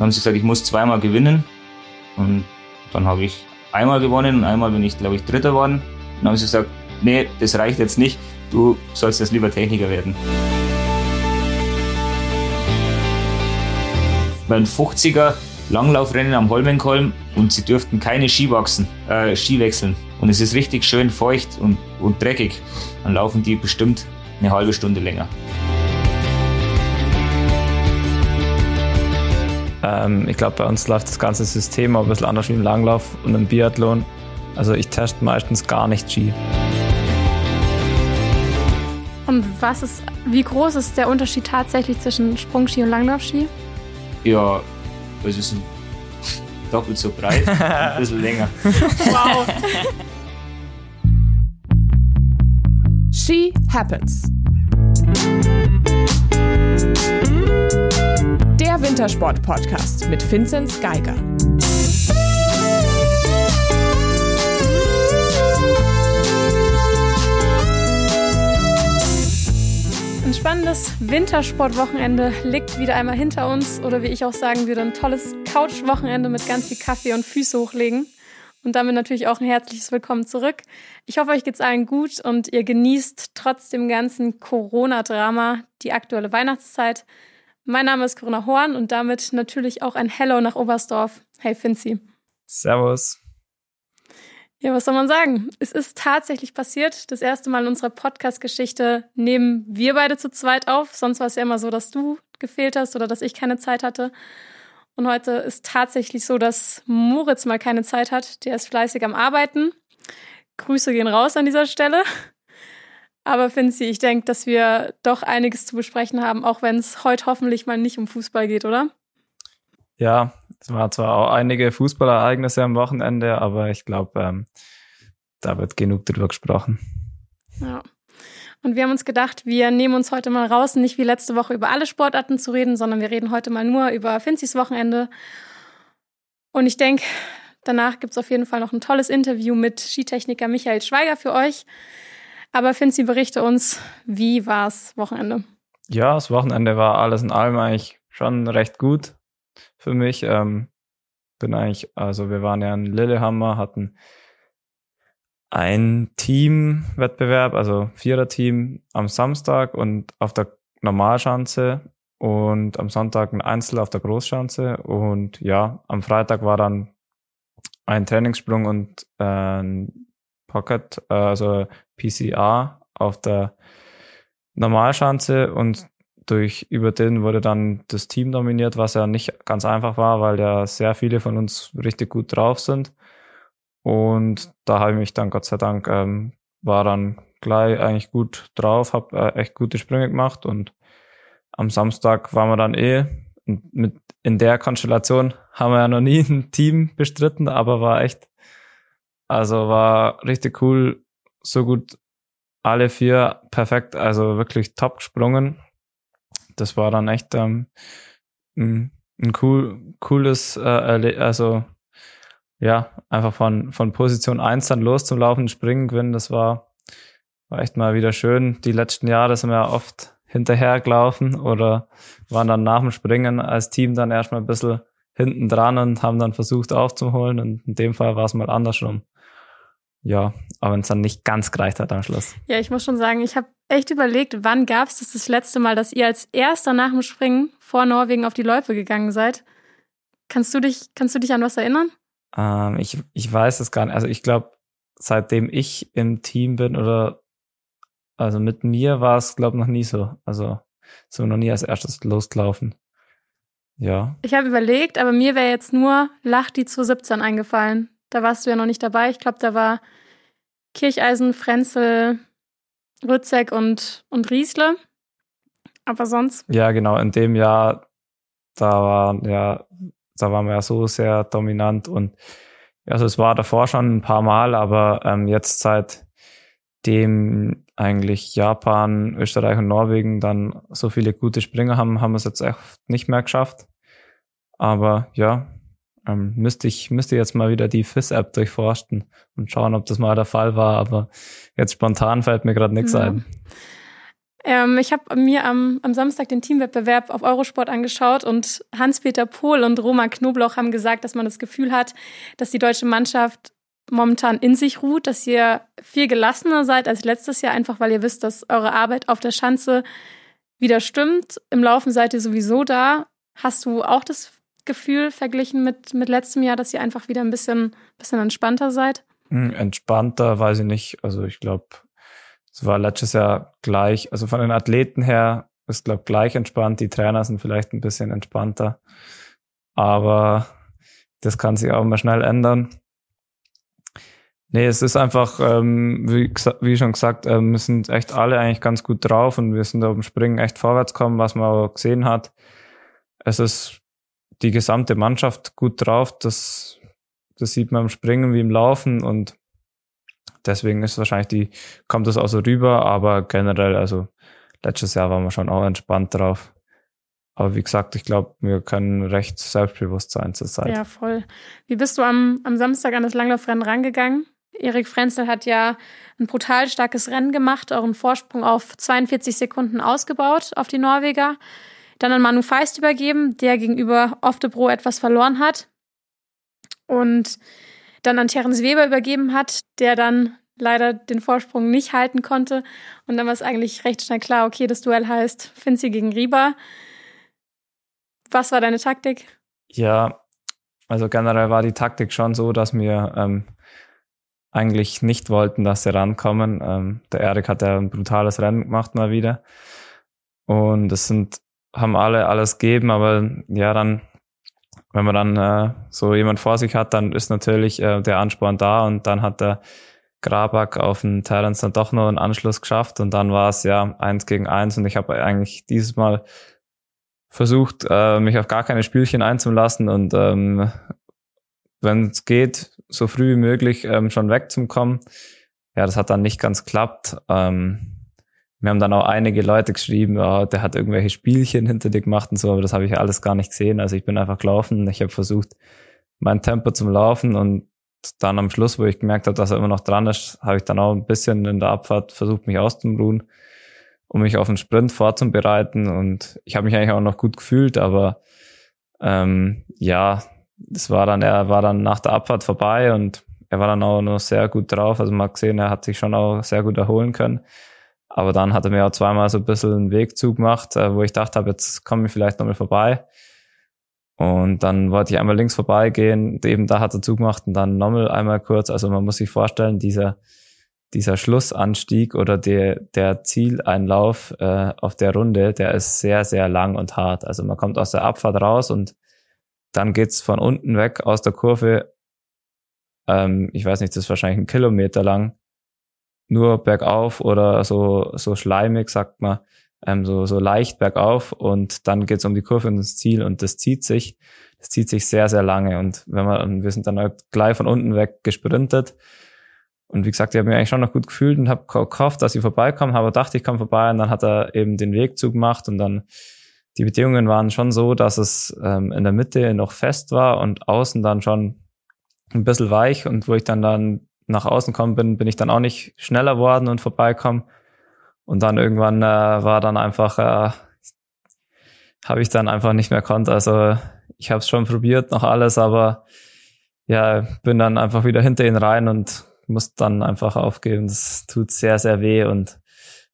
Dann haben sie gesagt, ich muss zweimal gewinnen. Und dann habe ich einmal gewonnen und einmal bin ich, glaube ich, Dritter geworden. Dann haben sie gesagt, nee, das reicht jetzt nicht, du sollst jetzt lieber Techniker werden. Beim 50er Langlaufrennen am Holmenkolm und sie dürften keine Ski wachsen, äh, Ski wechseln. Und es ist richtig schön feucht und, und dreckig. Dann laufen die bestimmt eine halbe Stunde länger. Ähm, ich glaube, bei uns läuft das ganze System ein bisschen anders wie im Langlauf und im Biathlon. Also ich teste meistens gar nicht Ski. Und was ist, wie groß ist der Unterschied tatsächlich zwischen Sprungski und Langlaufski? Ja, es ist doppelt so breit, ein bisschen länger. Wow. She Happens. Wintersport-Podcast mit Vinzenz Geiger. Ein spannendes Wintersportwochenende liegt wieder einmal hinter uns oder wie ich auch sagen würde, ein tolles Couchwochenende mit ganz viel Kaffee und Füße hochlegen. Und damit natürlich auch ein herzliches Willkommen zurück. Ich hoffe, euch geht's allen gut und ihr genießt trotz dem ganzen Corona-Drama die aktuelle Weihnachtszeit. Mein Name ist Corinna Horn und damit natürlich auch ein Hello nach Oberstdorf. Hey Finzi. Servus. Ja, was soll man sagen? Es ist tatsächlich passiert. Das erste Mal in unserer Podcast-Geschichte nehmen wir beide zu zweit auf. Sonst war es ja immer so, dass du gefehlt hast oder dass ich keine Zeit hatte. Und heute ist tatsächlich so, dass Moritz mal keine Zeit hat. Der ist fleißig am Arbeiten. Grüße gehen raus an dieser Stelle. Aber Finzi, ich denke, dass wir doch einiges zu besprechen haben, auch wenn es heute hoffentlich mal nicht um Fußball geht, oder? Ja, es waren zwar auch einige Fußballereignisse am Wochenende, aber ich glaube, ähm, da wird genug drüber gesprochen. Ja. Und wir haben uns gedacht, wir nehmen uns heute mal raus, nicht wie letzte Woche über alle Sportarten zu reden, sondern wir reden heute mal nur über Finzis Wochenende. Und ich denke, danach gibt es auf jeden Fall noch ein tolles Interview mit Skitechniker Michael Schweiger für euch. Aber Finzi, berichte uns, wie war's Wochenende? Ja, das Wochenende war alles in allem eigentlich schon recht gut für mich. Ähm, bin eigentlich, also wir waren ja in Lillehammer, hatten ein Teamwettbewerb, also Vierer-Team am Samstag und auf der Normalschanze und am Sonntag ein Einzel auf der Großschanze und ja, am Freitag war dann ein Trainingssprung und äh, ein Pocket, äh, also PCA auf der Normalschanze und durch über den wurde dann das Team nominiert, was ja nicht ganz einfach war, weil ja sehr viele von uns richtig gut drauf sind. Und da habe ich mich dann Gott sei Dank ähm, war dann gleich eigentlich gut drauf, habe äh, echt gute Sprünge gemacht und am Samstag waren wir dann eh mit in der Konstellation haben wir ja noch nie ein Team bestritten, aber war echt also war richtig cool, so gut alle vier perfekt, also wirklich top gesprungen das war dann echt ähm, ein, ein cool, cooles, äh, also ja, einfach von, von Position 1 dann loszulaufen, springen gewinnen, das war, war echt mal wieder schön. Die letzten Jahre sind wir ja oft hinterhergelaufen oder waren dann nach dem Springen als Team dann erstmal ein bisschen hinten dran und haben dann versucht aufzuholen und in dem Fall war es mal andersrum. Ja, aber wenn es dann nicht ganz gereicht hat am Schluss. Ja, ich muss schon sagen, ich habe echt überlegt, wann gab es das das letzte Mal, dass ihr als erster nach dem Springen vor Norwegen auf die Läufe gegangen seid? Kannst du dich, kannst du dich an was erinnern? Ähm, ich, ich weiß es gar nicht. Also ich glaube, seitdem ich im Team bin oder also mit mir war es, glaube ich, noch nie so. Also so noch nie als erstes losgelaufen. Ja. Ich habe überlegt, aber mir wäre jetzt nur Lachti 2017 eingefallen. Da warst du ja noch nicht dabei. Ich glaube, da war Kircheisen, Frenzel, Rützek und, und Riesle. Aber sonst? Ja, genau. In dem Jahr, da war ja, da waren wir ja so sehr dominant und also es war davor schon ein paar Mal, aber ähm, jetzt seitdem eigentlich Japan, Österreich und Norwegen dann so viele gute Springer haben, haben wir es jetzt echt nicht mehr geschafft. Aber ja, ähm, müsste ich müsste jetzt mal wieder die FIS-App durchforsten und schauen, ob das mal der Fall war. Aber jetzt spontan fällt mir gerade nichts ja. ein. Ähm, ich habe mir am, am Samstag den Teamwettbewerb auf Eurosport angeschaut und Hans-Peter Pohl und Roman Knobloch haben gesagt, dass man das Gefühl hat, dass die deutsche Mannschaft momentan in sich ruht, dass ihr viel gelassener seid als letztes Jahr, einfach weil ihr wisst, dass eure Arbeit auf der Schanze wieder stimmt. Im Laufen seid ihr sowieso da. Hast du auch das Gefühl verglichen mit, mit letztem Jahr, dass ihr einfach wieder ein bisschen, bisschen entspannter seid? Hm, entspannter, weiß ich nicht. Also ich glaube, es war letztes Jahr gleich, also von den Athleten her ist, glaube gleich entspannt. Die Trainer sind vielleicht ein bisschen entspannter. Aber das kann sich auch mal schnell ändern. Nee, es ist einfach, ähm, wie, wie schon gesagt, ähm, sind echt alle eigentlich ganz gut drauf und wir sind auf dem Springen echt vorwärts kommen, was man auch gesehen hat. Es ist die gesamte Mannschaft gut drauf. Das, das sieht man im Springen wie im Laufen und deswegen ist wahrscheinlich die, kommt das auch so rüber, aber generell, also letztes Jahr waren wir schon auch entspannt drauf. Aber wie gesagt, ich glaube, wir können recht selbstbewusst sein zur Zeit. Ja, voll. Wie bist du am, am Samstag an das Langlaufrennen rangegangen? Erik Frenzel hat ja ein brutal starkes Rennen gemacht, euren Vorsprung auf 42 Sekunden ausgebaut auf die Norweger. Dann an Manu Feist übergeben, der gegenüber Oftebro etwas verloren hat. Und dann an Terence Weber übergeben hat, der dann leider den Vorsprung nicht halten konnte. Und dann war es eigentlich recht schnell klar, okay, das Duell heißt Finzi gegen Rieber. Was war deine Taktik? Ja, also generell war die Taktik schon so, dass wir ähm, eigentlich nicht wollten, dass sie rankommen. Ähm, der Erik hat ja ein brutales Rennen gemacht mal wieder. Und es sind, haben alle alles gegeben, aber ja, dann, wenn man dann äh, so jemand vor sich hat, dann ist natürlich äh, der Ansporn da und dann hat der Grabak auf den Terence dann doch noch einen Anschluss geschafft und dann war es ja eins gegen eins und ich habe eigentlich dieses Mal versucht, äh, mich auf gar keine Spielchen einzulassen und ähm, wenn es geht, so früh wie möglich ähm, schon wegzukommen. Ja, das hat dann nicht ganz geklappt. Ähm, wir haben dann auch einige Leute geschrieben, oh, der hat irgendwelche Spielchen hinter dir gemacht und so, aber das habe ich alles gar nicht gesehen. Also ich bin einfach gelaufen. Ich habe versucht, mein Tempo zum Laufen und dann am Schluss, wo ich gemerkt habe, dass er immer noch dran ist, habe ich dann auch ein bisschen in der Abfahrt versucht, mich auszuruhen, um mich auf den Sprint vorzubereiten. Und ich habe mich eigentlich auch noch gut gefühlt, aber ähm, ja, das war dann, er war dann nach der Abfahrt vorbei und er war dann auch noch sehr gut drauf. Also man hat gesehen, er hat sich schon auch sehr gut erholen können. Aber dann hat er mir auch zweimal so ein bisschen einen Wegzug gemacht, äh, wo ich dachte habe, jetzt komme ich vielleicht nochmal vorbei. Und dann wollte ich einmal links vorbeigehen, eben da hat er zugemacht und dann nochmal einmal kurz. Also man muss sich vorstellen, dieser, dieser Schlussanstieg oder der, der Zieleinlauf äh, auf der Runde, der ist sehr, sehr lang und hart. Also man kommt aus der Abfahrt raus und dann geht's von unten weg aus der Kurve, ähm, ich weiß nicht, das ist wahrscheinlich ein Kilometer lang, nur bergauf oder so, so schleimig, sagt man, ähm, so, so leicht bergauf und dann geht's um die Kurve und ins Ziel und das zieht sich, das zieht sich sehr, sehr lange und wenn man, wir sind dann halt gleich von unten weg gesprintet. Und wie gesagt, ich habe mich eigentlich schon noch gut gefühlt und habe gehofft, dass ich vorbeikomme, aber dachte, ich komme vorbei und dann hat er eben den Wegzug gemacht und dann die Bedingungen waren schon so, dass es ähm, in der Mitte noch fest war und außen dann schon ein bisschen weich und wo ich dann dann nach außen kommen bin, bin ich dann auch nicht schneller worden und vorbeikommen. Und dann irgendwann äh, war dann einfach, äh, habe ich dann einfach nicht mehr konnt. Also ich habe es schon probiert, noch alles, aber ja, bin dann einfach wieder hinter ihn rein und muss dann einfach aufgeben. Das tut sehr, sehr weh und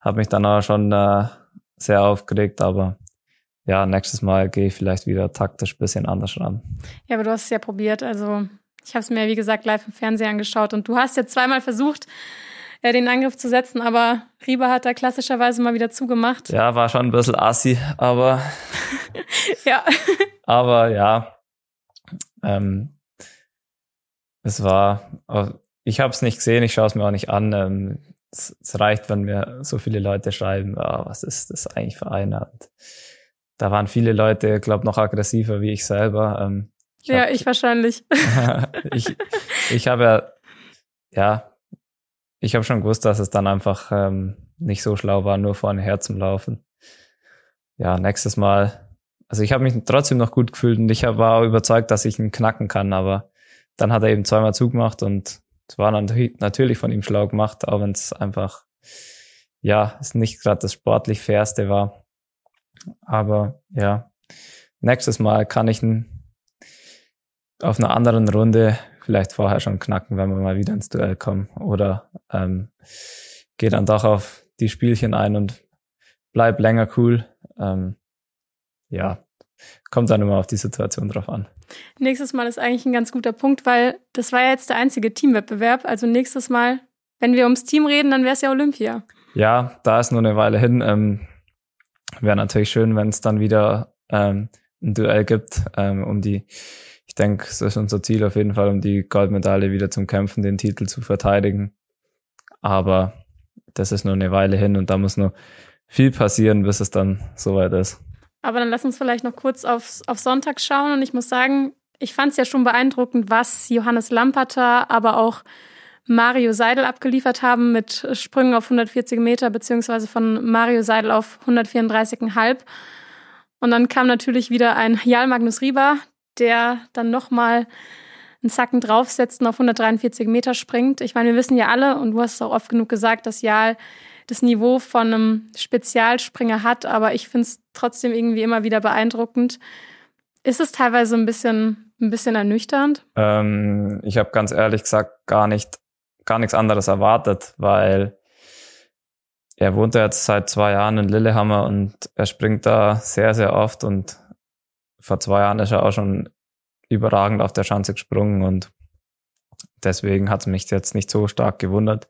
habe mich dann auch schon äh, sehr aufgeregt, aber ja, nächstes Mal gehe ich vielleicht wieder taktisch ein bisschen anders ran. Ja, aber du hast es ja probiert. Also ich habe es mir, wie gesagt, live im Fernsehen angeschaut und du hast ja zweimal versucht, äh, den Angriff zu setzen, aber Rieber hat da klassischerweise mal wieder zugemacht. Ja, war schon ein bisschen assi, aber ja. aber ja, ähm, es war, ich habe es nicht gesehen, ich schaue es mir auch nicht an. Ähm, es, es, reicht, wenn mir so viele Leute schreiben, oh, was ist das eigentlich für einer? Und da waren viele Leute, glaube noch aggressiver wie ich selber. Ähm, ich ja, hab, ich wahrscheinlich. ich ich habe ja, ja, ich habe schon gewusst, dass es dann einfach ähm, nicht so schlau war, nur vorne her zum Laufen. Ja, nächstes Mal. Also ich habe mich trotzdem noch gut gefühlt und ich war auch überzeugt, dass ich ihn knacken kann, aber dann hat er eben zweimal zugemacht und es war natürlich von ihm schlau gemacht, auch wenn es einfach ja, es nicht gerade das sportlich fairste war. Aber ja, nächstes Mal kann ich auf einer anderen Runde vielleicht vorher schon knacken, wenn wir mal wieder ins Duell kommen. Oder ähm, gehe dann doch auf die Spielchen ein und bleib länger cool. Ähm, ja, kommt dann immer auf die Situation drauf an. Nächstes Mal ist eigentlich ein ganz guter Punkt, weil das war ja jetzt der einzige Teamwettbewerb. Also nächstes Mal, wenn wir ums Team reden, dann wäre es ja Olympia. Ja, da ist nur eine Weile hin. Ähm, wäre natürlich schön, wenn es dann wieder ähm, ein Duell gibt, ähm, um die, ich denke, es ist unser Ziel auf jeden Fall, um die Goldmedaille wieder zum Kämpfen, den Titel zu verteidigen. Aber das ist nur eine Weile hin und da muss noch viel passieren, bis es dann soweit ist. Aber dann lass uns vielleicht noch kurz auf, auf Sonntag schauen. Und ich muss sagen, ich fand es ja schon beeindruckend, was Johannes Lamperter, aber auch Mario Seidel abgeliefert haben mit Sprüngen auf 140 Meter, beziehungsweise von Mario Seidel auf 134,5. Und dann kam natürlich wieder ein Jal Magnus Rieber, der dann nochmal einen Zacken draufsetzt und auf 143 Meter springt. Ich meine, wir wissen ja alle, und du hast es auch oft genug gesagt, dass Jal das Niveau von einem Spezialspringer hat, aber ich finde es trotzdem irgendwie immer wieder beeindruckend. Ist es teilweise ein bisschen, ein bisschen ernüchternd? Ähm, ich habe ganz ehrlich gesagt gar nicht, gar nichts anderes erwartet, weil er wohnt ja jetzt seit zwei Jahren in Lillehammer und er springt da sehr, sehr oft und vor zwei Jahren ist er auch schon überragend auf der Schanze gesprungen und deswegen hat es mich jetzt nicht so stark gewundert.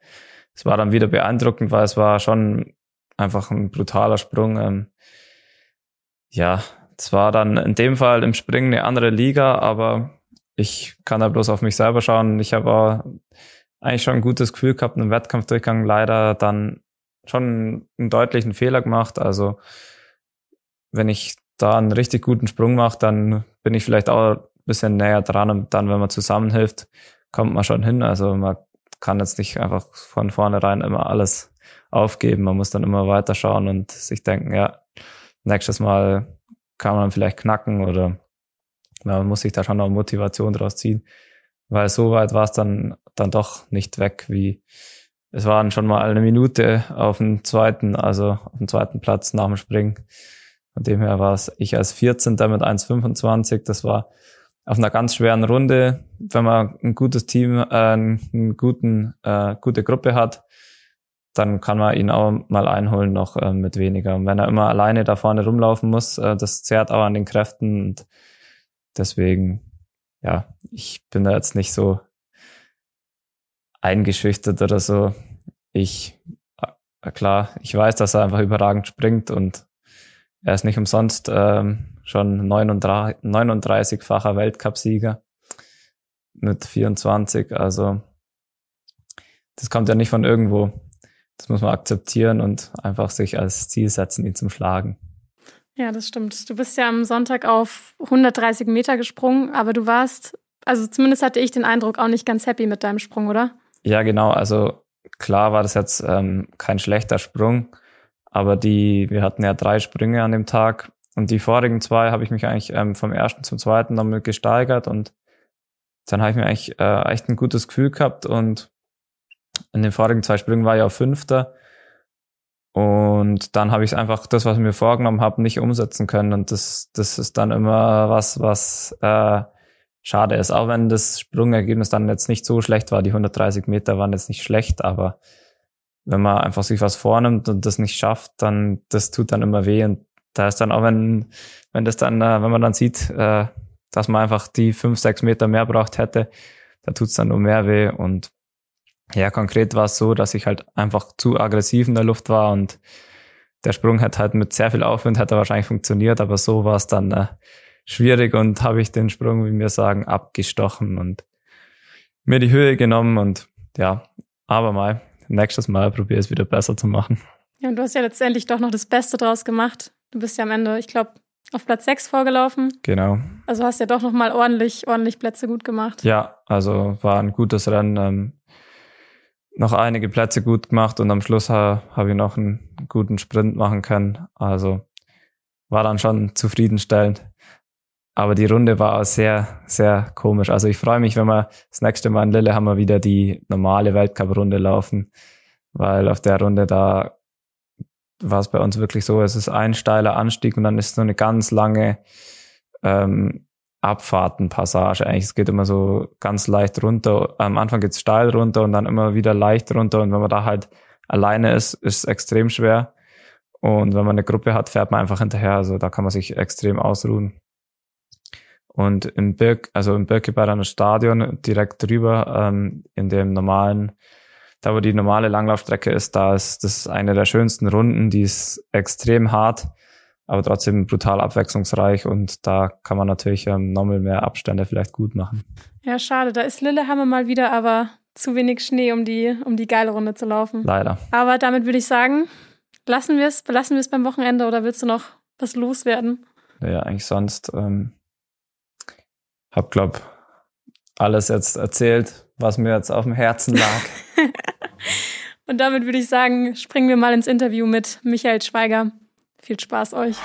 Es war dann wieder beeindruckend, weil es war schon einfach ein brutaler Sprung. Ähm, ja, es war dann in dem Fall im Springen eine andere Liga, aber ich kann da bloß auf mich selber schauen. Ich habe eigentlich schon ein gutes Gefühl gehabt im Wettkampfdurchgang, leider dann schon einen deutlichen Fehler gemacht. Also wenn ich da einen richtig guten Sprung mache, dann bin ich vielleicht auch ein bisschen näher dran und dann, wenn man zusammenhilft, kommt man schon hin. Also man kann jetzt nicht einfach von vornherein immer alles aufgeben. Man muss dann immer weiterschauen und sich denken, ja, nächstes Mal kann man vielleicht knacken oder man muss sich da schon noch Motivation draus ziehen. Weil so weit war es dann, dann doch nicht weg, wie es waren schon mal eine Minute auf dem zweiten, also auf dem zweiten Platz nach dem Springen. Von dem her war es ich als 14. mit 1,25. Das war auf einer ganz schweren Runde, wenn man ein gutes Team, äh, einen guten, äh, gute Gruppe hat, dann kann man ihn auch mal einholen noch äh, mit weniger. Und wenn er immer alleine da vorne rumlaufen muss, äh, das zehrt auch an den Kräften und deswegen, ja, ich bin da jetzt nicht so eingeschüchtert oder so. Ich, äh, klar, ich weiß, dass er einfach überragend springt und er ist nicht umsonst ähm, schon 39-facher Weltcupsieger mit 24. Also das kommt ja nicht von irgendwo. Das muss man akzeptieren und einfach sich als Ziel setzen, ihn zum Schlagen. Ja, das stimmt. Du bist ja am Sonntag auf 130 Meter gesprungen, aber du warst, also zumindest hatte ich den Eindruck, auch nicht ganz happy mit deinem Sprung, oder? Ja, genau. Also klar war das jetzt ähm, kein schlechter Sprung, aber die, wir hatten ja drei Sprünge an dem Tag und die vorigen zwei habe ich mich eigentlich ähm, vom ersten zum zweiten damit gesteigert und dann habe ich mir eigentlich äh, echt ein gutes Gefühl gehabt und in den vorigen zwei Sprüngen war ich auf Fünfter. Und dann habe ich einfach das, was ich mir vorgenommen habe, nicht umsetzen können. Und das, das ist dann immer was, was äh, schade ist. Auch wenn das Sprungergebnis dann jetzt nicht so schlecht war. Die 130 Meter waren jetzt nicht schlecht, aber wenn man einfach sich was vornimmt und das nicht schafft, dann das tut dann immer weh. Und da ist dann auch, wenn, wenn das dann, äh, wenn man dann sieht, äh, dass man einfach die fünf, sechs Meter mehr braucht hätte, da tut's dann nur mehr weh. Und ja, konkret war es so, dass ich halt einfach zu aggressiv in der Luft war und der Sprung hat halt mit sehr viel Aufwind hätte wahrscheinlich funktioniert, aber so war es dann äh, schwierig und habe ich den Sprung, wie wir sagen, abgestochen und mir die Höhe genommen und ja, aber mal, nächstes Mal probiere es wieder besser zu machen. Ja, und du hast ja letztendlich doch noch das Beste draus gemacht. Du bist ja am Ende, ich glaube, auf Platz 6 vorgelaufen. Genau. Also hast ja doch nochmal ordentlich, ordentlich Plätze gut gemacht. Ja, also war ein gutes Rennen. Ähm, noch einige Plätze gut gemacht und am Schluss ha, habe ich noch einen guten Sprint machen können. Also war dann schon zufriedenstellend. Aber die Runde war auch sehr, sehr komisch. Also ich freue mich, wenn wir das nächste Mal in Lillehammer wieder die normale Weltcup-Runde laufen, weil auf der Runde da war es bei uns wirklich so, es ist ein steiler Anstieg und dann ist so eine ganz lange ähm, Abfahrtenpassage. Eigentlich, es geht immer so ganz leicht runter. Am Anfang geht's steil runter und dann immer wieder leicht runter. Und wenn man da halt alleine ist, ist es extrem schwer. Und wenn man eine Gruppe hat, fährt man einfach hinterher. Also da kann man sich extrem ausruhen. Und im Birk, also im Birkeberger Stadion direkt drüber, ähm, in dem normalen, da wo die normale Langlaufstrecke ist, da ist das ist eine der schönsten Runden, die ist extrem hart, aber trotzdem brutal abwechslungsreich und da kann man natürlich ähm, nochmal mehr Abstände vielleicht gut machen. Ja, schade, da ist Lillehammer mal wieder, aber zu wenig Schnee, um die, um die geile Runde zu laufen. Leider. Aber damit würde ich sagen, lassen wir es, belassen wir es beim Wochenende oder willst du noch was loswerden? Ja, eigentlich sonst ähm, hab, glaub, alles jetzt erzählt, was mir jetzt auf dem Herzen lag. Und damit würde ich sagen, springen wir mal ins Interview mit Michael Schweiger. Viel Spaß euch.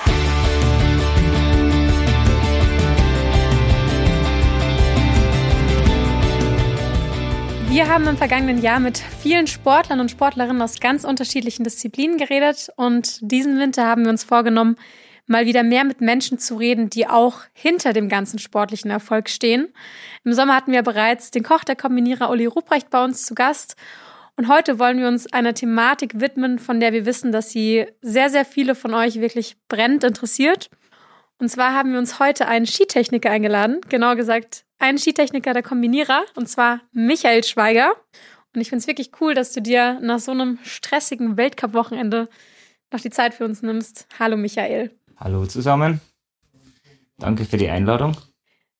Wir haben im vergangenen Jahr mit vielen Sportlern und Sportlerinnen aus ganz unterschiedlichen Disziplinen geredet und diesen Winter haben wir uns vorgenommen, mal wieder mehr mit Menschen zu reden, die auch hinter dem ganzen sportlichen Erfolg stehen. Im Sommer hatten wir bereits den Koch der Kombinierer Uli Ruprecht bei uns zu Gast. Und heute wollen wir uns einer Thematik widmen, von der wir wissen, dass sie sehr, sehr viele von euch wirklich brennend interessiert. Und zwar haben wir uns heute einen Skitechniker eingeladen, genauer gesagt einen Skitechniker der Kombinierer, und zwar Michael Schweiger. Und ich finde es wirklich cool, dass du dir nach so einem stressigen Weltcup-Wochenende noch die Zeit für uns nimmst. Hallo Michael. Hallo zusammen. Danke für die Einladung.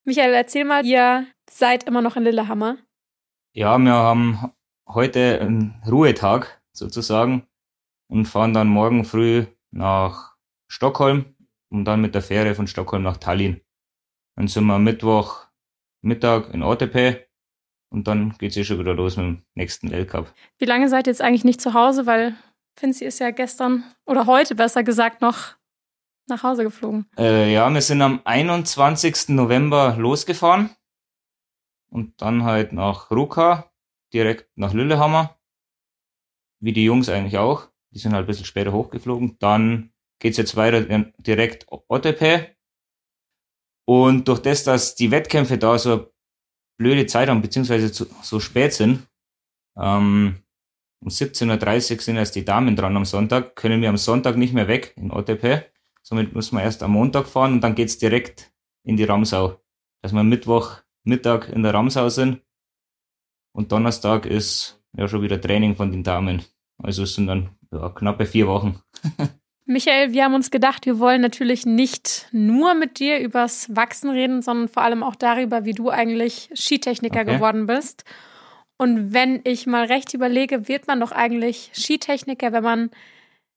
Michael, erzähl mal, ihr seid immer noch in Lillehammer. Ja, wir haben heute einen Ruhetag sozusagen und fahren dann morgen früh nach Stockholm und dann mit der Fähre von Stockholm nach Tallinn. Dann sind wir Mittwoch Mittag in Ortepe und dann geht's eh schon wieder los mit dem nächsten Weltcup. Wie lange seid ihr jetzt eigentlich nicht zu Hause? Weil Finzi ist ja gestern oder heute besser gesagt noch nach Hause geflogen. Äh, ja, wir sind am 21. November losgefahren und dann halt nach Ruka, direkt nach Lillehammer, wie die Jungs eigentlich auch. Die sind halt ein bisschen später hochgeflogen. Dann geht's jetzt weiter direkt Ottepe. Und durch das, dass die Wettkämpfe da so eine blöde Zeit haben, beziehungsweise so spät sind, ähm, um 17.30 Uhr sind erst die Damen dran am Sonntag, können wir am Sonntag nicht mehr weg in Ottepe. Somit muss man erst am Montag fahren und dann geht's direkt in die Ramsau. Dass wir Mittwoch Mittag in der Ramsau sind und Donnerstag ist ja schon wieder Training von den Damen. Also es sind dann ja, knappe vier Wochen. Michael, wir haben uns gedacht, wir wollen natürlich nicht nur mit dir übers Wachsen reden, sondern vor allem auch darüber, wie du eigentlich Skitechniker okay. geworden bist. Und wenn ich mal recht überlege, wird man doch eigentlich Skitechniker, wenn man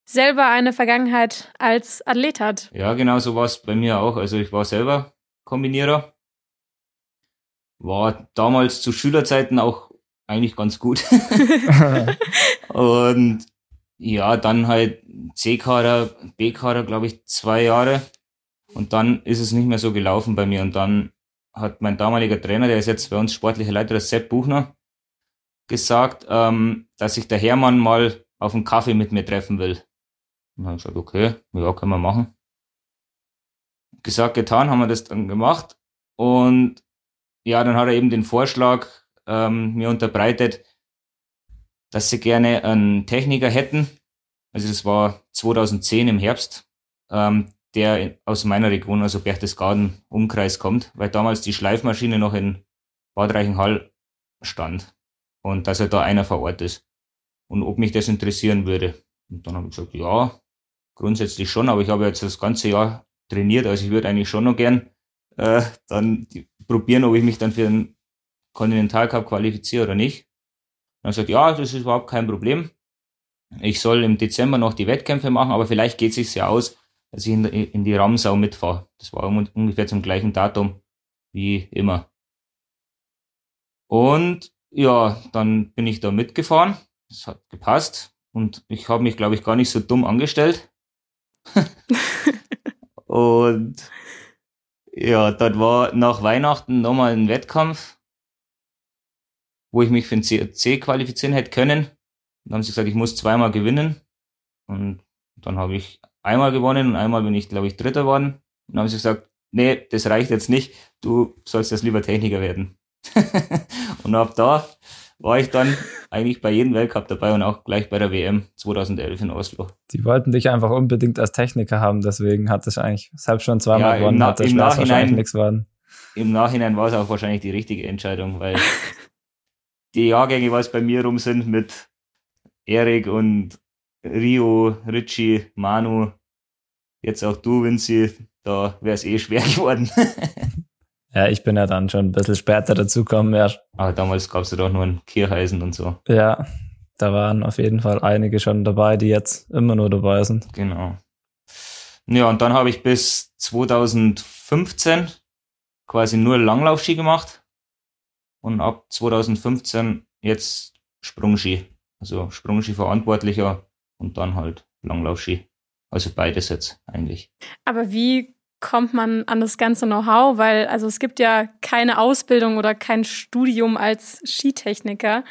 selber eine Vergangenheit als Athlet hat. Ja, genau so war es bei mir auch. Also ich war selber Kombinierer. War damals zu Schülerzeiten auch eigentlich ganz gut. und ja, dann halt C-Kader, B-Kader, glaube ich, zwei Jahre. Und dann ist es nicht mehr so gelaufen bei mir. Und dann hat mein damaliger Trainer, der ist jetzt bei uns sportlicher Leiter, der Sepp Buchner, gesagt, ähm, dass sich der Hermann mal auf einen Kaffee mit mir treffen will. Und dann habe ich gesagt, okay, ja, können wir machen. Gesagt, getan, haben wir das dann gemacht. Und ja, dann hat er eben den Vorschlag ähm, mir unterbreitet, dass sie gerne einen Techniker hätten. Also das war 2010 im Herbst, ähm, der aus meiner Region, also Berchtesgaden, Umkreis kommt, weil damals die Schleifmaschine noch in Bad Reichenhall stand und dass er da einer vor Ort ist und ob mich das interessieren würde. Und dann habe ich gesagt, ja, grundsätzlich schon, aber ich habe jetzt das ganze Jahr trainiert, also ich würde eigentlich schon noch gern äh, dann probieren, ob ich mich dann für den Kontinentalcup qualifiziere oder nicht. Dann sagt ja, das ist überhaupt kein Problem. Ich soll im Dezember noch die Wettkämpfe machen, aber vielleicht geht es sich ja aus, dass ich in, in die Ramsau mitfahre. Das war ungefähr zum gleichen Datum wie immer. Und ja, dann bin ich da mitgefahren. Das hat gepasst. Und ich habe mich, glaube ich, gar nicht so dumm angestellt. und ja, dort war nach Weihnachten nochmal ein Wettkampf, wo ich mich für den CRC qualifizieren hätte können. Dann haben sie gesagt, ich muss zweimal gewinnen. Und Dann habe ich einmal gewonnen und einmal bin ich, glaube ich, Dritter geworden. Und dann haben sie gesagt, nee, das reicht jetzt nicht, du sollst jetzt lieber Techniker werden. und ab da war ich dann eigentlich bei jedem Weltcup dabei und auch gleich bei der WM 2011 in Oslo. Die wollten dich einfach unbedingt als Techniker haben, deswegen hat es eigentlich selbst schon zweimal ja, gewonnen, hat der Spaß wahrscheinlich nichts worden. Im Nachhinein war es auch wahrscheinlich die richtige Entscheidung, weil die Jahrgänge, was bei mir rum sind mit Erik und Rio, Richie, Manu, jetzt auch du, Vinci, da wäre es eh schwer geworden. Ja, ich bin ja dann schon ein bisschen später dazugekommen. Ja. Aber damals gab es ja doch nur ein Kircheisen und so. Ja, da waren auf jeden Fall einige schon dabei, die jetzt immer nur dabei sind. Genau. Ja, und dann habe ich bis 2015 quasi nur Langlaufski gemacht und ab 2015 jetzt Sprungski. Also Sprungski verantwortlicher und dann halt Langlaufski. Also beides jetzt eigentlich. Aber wie kommt man an das ganze Know-how? Weil, also es gibt ja keine Ausbildung oder kein Studium als Skitechniker.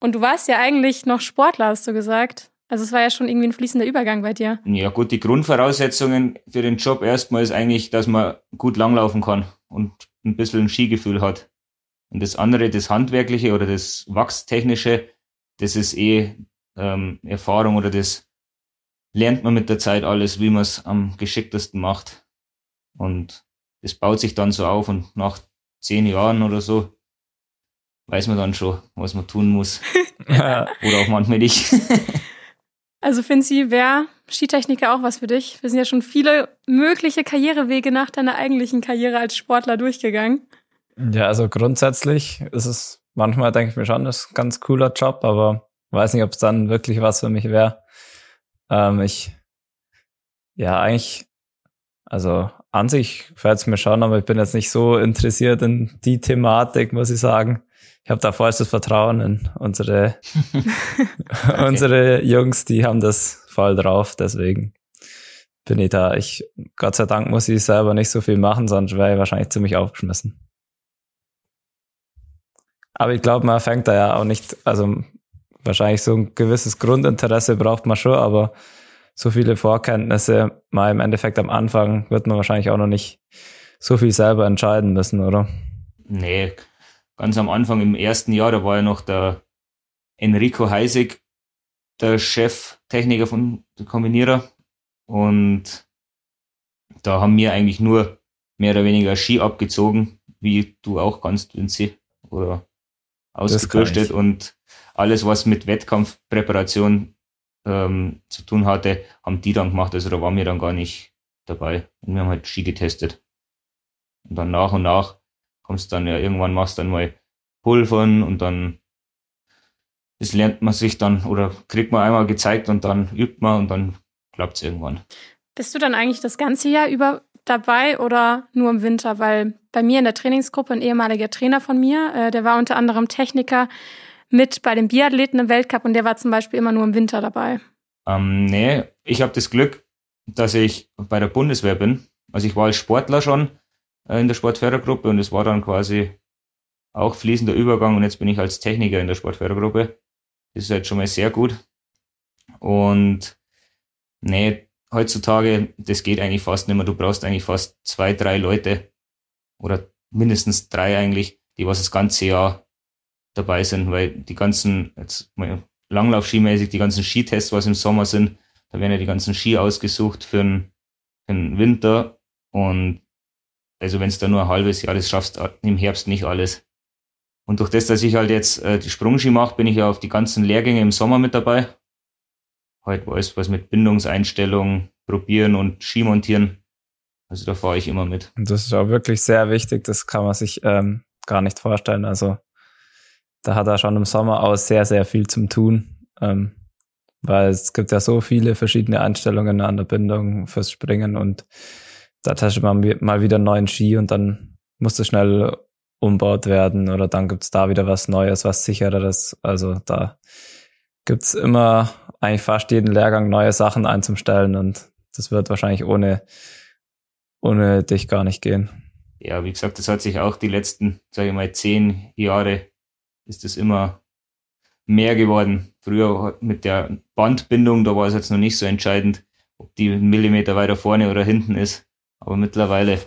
Und du warst ja eigentlich noch Sportler, hast du gesagt. Also es war ja schon irgendwie ein fließender Übergang bei dir. Ja gut, die Grundvoraussetzungen für den Job erstmal ist eigentlich, dass man gut langlaufen kann und ein bisschen ein Skigefühl hat. Und das andere, das Handwerkliche oder das Wachstechnische, das ist eh ähm, Erfahrung oder das lernt man mit der Zeit alles, wie man es am geschicktesten macht. Und das baut sich dann so auf und nach zehn Jahren oder so weiß man dann schon, was man tun muss. oder auch manchmal nicht. also Finzi, wäre Skitechniker auch was für dich? Wir sind ja schon viele mögliche Karrierewege nach deiner eigentlichen Karriere als Sportler durchgegangen. Ja, also grundsätzlich ist es manchmal, denke ich mir schon, ist ein ganz cooler Job, aber weiß nicht, ob es dann wirklich was für mich wäre. Ähm, ich, ja, eigentlich, also an sich fällt es mir schon, aber ich bin jetzt nicht so interessiert in die Thematik, muss ich sagen. Ich habe da vollstes Vertrauen in unsere, unsere Jungs, die haben das voll drauf, deswegen bin ich da. Ich, Gott sei Dank muss ich selber nicht so viel machen, sonst wäre ich wahrscheinlich ziemlich aufgeschmissen. Aber ich glaube, man fängt da ja auch nicht, also wahrscheinlich so ein gewisses Grundinteresse braucht man schon, aber so viele Vorkenntnisse mal im Endeffekt am Anfang wird man wahrscheinlich auch noch nicht so viel selber entscheiden müssen, oder? Nee, ganz am Anfang im ersten Jahr, da war ja noch der Enrico Heisig, der Cheftechniker von der Kombinierer. Und da haben wir eigentlich nur mehr oder weniger Ski abgezogen, wie du auch kannst, Vinci, oder ausgebürstet und alles, was mit Wettkampfpräparation ähm, zu tun hatte, haben die dann gemacht. Also da waren wir dann gar nicht dabei. Und wir haben halt Ski getestet. Und dann nach und nach kommst dann ja irgendwann machst dann mal Pulvern und dann das lernt man sich dann oder kriegt man einmal gezeigt und dann übt man und dann klappt es irgendwann. Bist du dann eigentlich das ganze Jahr über dabei oder nur im Winter? Weil bei mir in der Trainingsgruppe ein ehemaliger Trainer von mir, äh, der war unter anderem Techniker mit bei den Biathleten im Weltcup und der war zum Beispiel immer nur im Winter dabei. Ähm, nee, ich habe das Glück, dass ich bei der Bundeswehr bin. Also ich war als Sportler schon äh, in der Sportfördergruppe und es war dann quasi auch fließender Übergang und jetzt bin ich als Techniker in der Sportfördergruppe. Das ist halt schon mal sehr gut. Und nee, heutzutage, das geht eigentlich fast nicht mehr. Du brauchst eigentlich fast zwei, drei Leute oder mindestens drei eigentlich, die was das ganze Jahr dabei sind, weil die ganzen, jetzt mal Langlauf-Skimäßig, die ganzen Skitests, was im Sommer sind, da werden ja die ganzen Ski ausgesucht für den, für den Winter und also wenn es da nur ein halbes Jahr ist, schaffst du im Herbst nicht alles. Und durch das, dass ich halt jetzt äh, die Sprungski mache, bin ich ja auf die ganzen Lehrgänge im Sommer mit dabei. Halt alles was mit Bindungseinstellungen, probieren und Ski montieren. Also da fahre ich immer mit. Und das ist auch wirklich sehr wichtig, das kann man sich ähm, gar nicht vorstellen. Also da hat er schon im Sommer auch sehr, sehr viel zum tun. Ähm, weil es gibt ja so viele verschiedene Einstellungen an der Bindung fürs Springen und da testet man mal wieder einen neuen Ski und dann muss das schnell umbaut werden oder dann gibt's da wieder was Neues, was sichereres. Also da gibt's immer eigentlich fast jeden Lehrgang neue Sachen einzustellen und das wird wahrscheinlich ohne, ohne dich gar nicht gehen. Ja, wie gesagt, das hat sich auch die letzten, sage ich mal, zehn Jahre ist es immer mehr geworden. Früher mit der Bandbindung, da war es jetzt noch nicht so entscheidend. die einen Millimeter weiter vorne oder hinten ist. Aber mittlerweile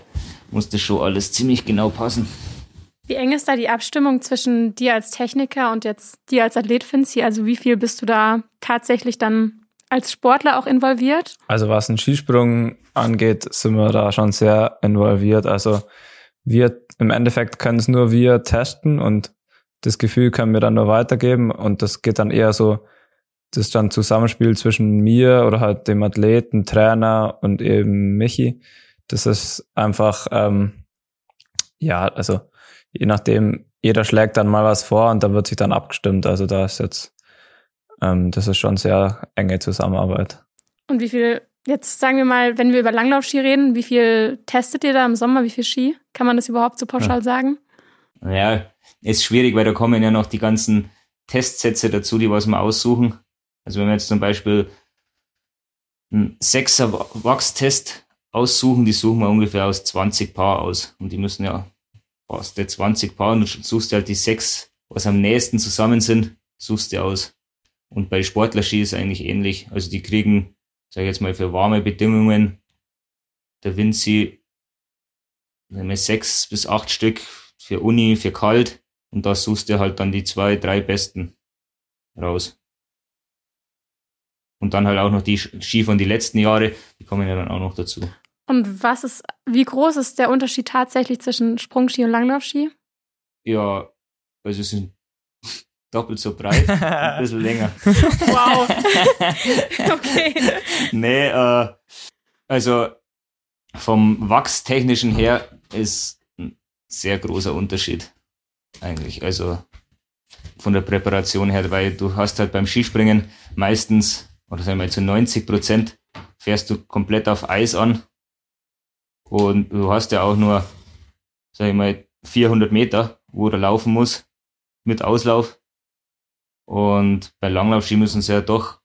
muss das schon alles ziemlich genau passen. Wie eng ist da die Abstimmung zwischen dir als Techniker und jetzt dir als Athlet, Finzi? Also wie viel bist du da tatsächlich dann als Sportler auch involviert? Also was den Skisprung angeht, sind wir da schon sehr involviert. Also wir im Endeffekt können es nur wir testen und das Gefühl können wir dann nur weitergeben und das geht dann eher so, das ist dann Zusammenspiel zwischen mir oder halt dem Athleten, Trainer und eben Michi. Das ist einfach, ähm, ja, also je nachdem, jeder schlägt dann mal was vor und da wird sich dann abgestimmt. Also da ist jetzt, ähm, das ist schon sehr enge Zusammenarbeit. Und wie viel, jetzt sagen wir mal, wenn wir über Langlaufski reden, wie viel testet ihr da im Sommer? Wie viel Ski? Kann man das überhaupt so pauschal ja. sagen? Ja, ist schwierig, weil da kommen ja noch die ganzen Testsätze dazu, die was wir aussuchen. Also wenn wir jetzt zum Beispiel einen Sechser Wachstest aussuchen, die suchen wir ungefähr aus 20 Paar aus. Und die müssen ja fast 20 Paar und suchst halt die sechs, was am nächsten zusammen sind, suchst du aus. Und bei Sportlerski ist eigentlich ähnlich. Also die kriegen, sag ich jetzt mal, für warme Bedingungen, der Vinci, sechs bis acht Stück für Uni, für kalt. Und da suchst du halt dann die zwei, drei besten raus. Und dann halt auch noch die Ski von die letzten Jahre, die kommen ja dann auch noch dazu. Und was ist, wie groß ist der Unterschied tatsächlich zwischen Sprungski und Langlaufski? Ja, also es sind doppelt so breit, ein bisschen länger. Wow. okay. Nee, äh, also vom Wachstechnischen her ist ein sehr großer Unterschied eigentlich. Also von der Präparation her, weil du hast halt beim Skispringen meistens, oder sagen wir mal zu 90 Prozent, fährst du komplett auf Eis an und du hast ja auch nur, sag ich mal, 400 Meter, wo du laufen muss mit Auslauf. Und bei Langlaufski müssen sie ja doch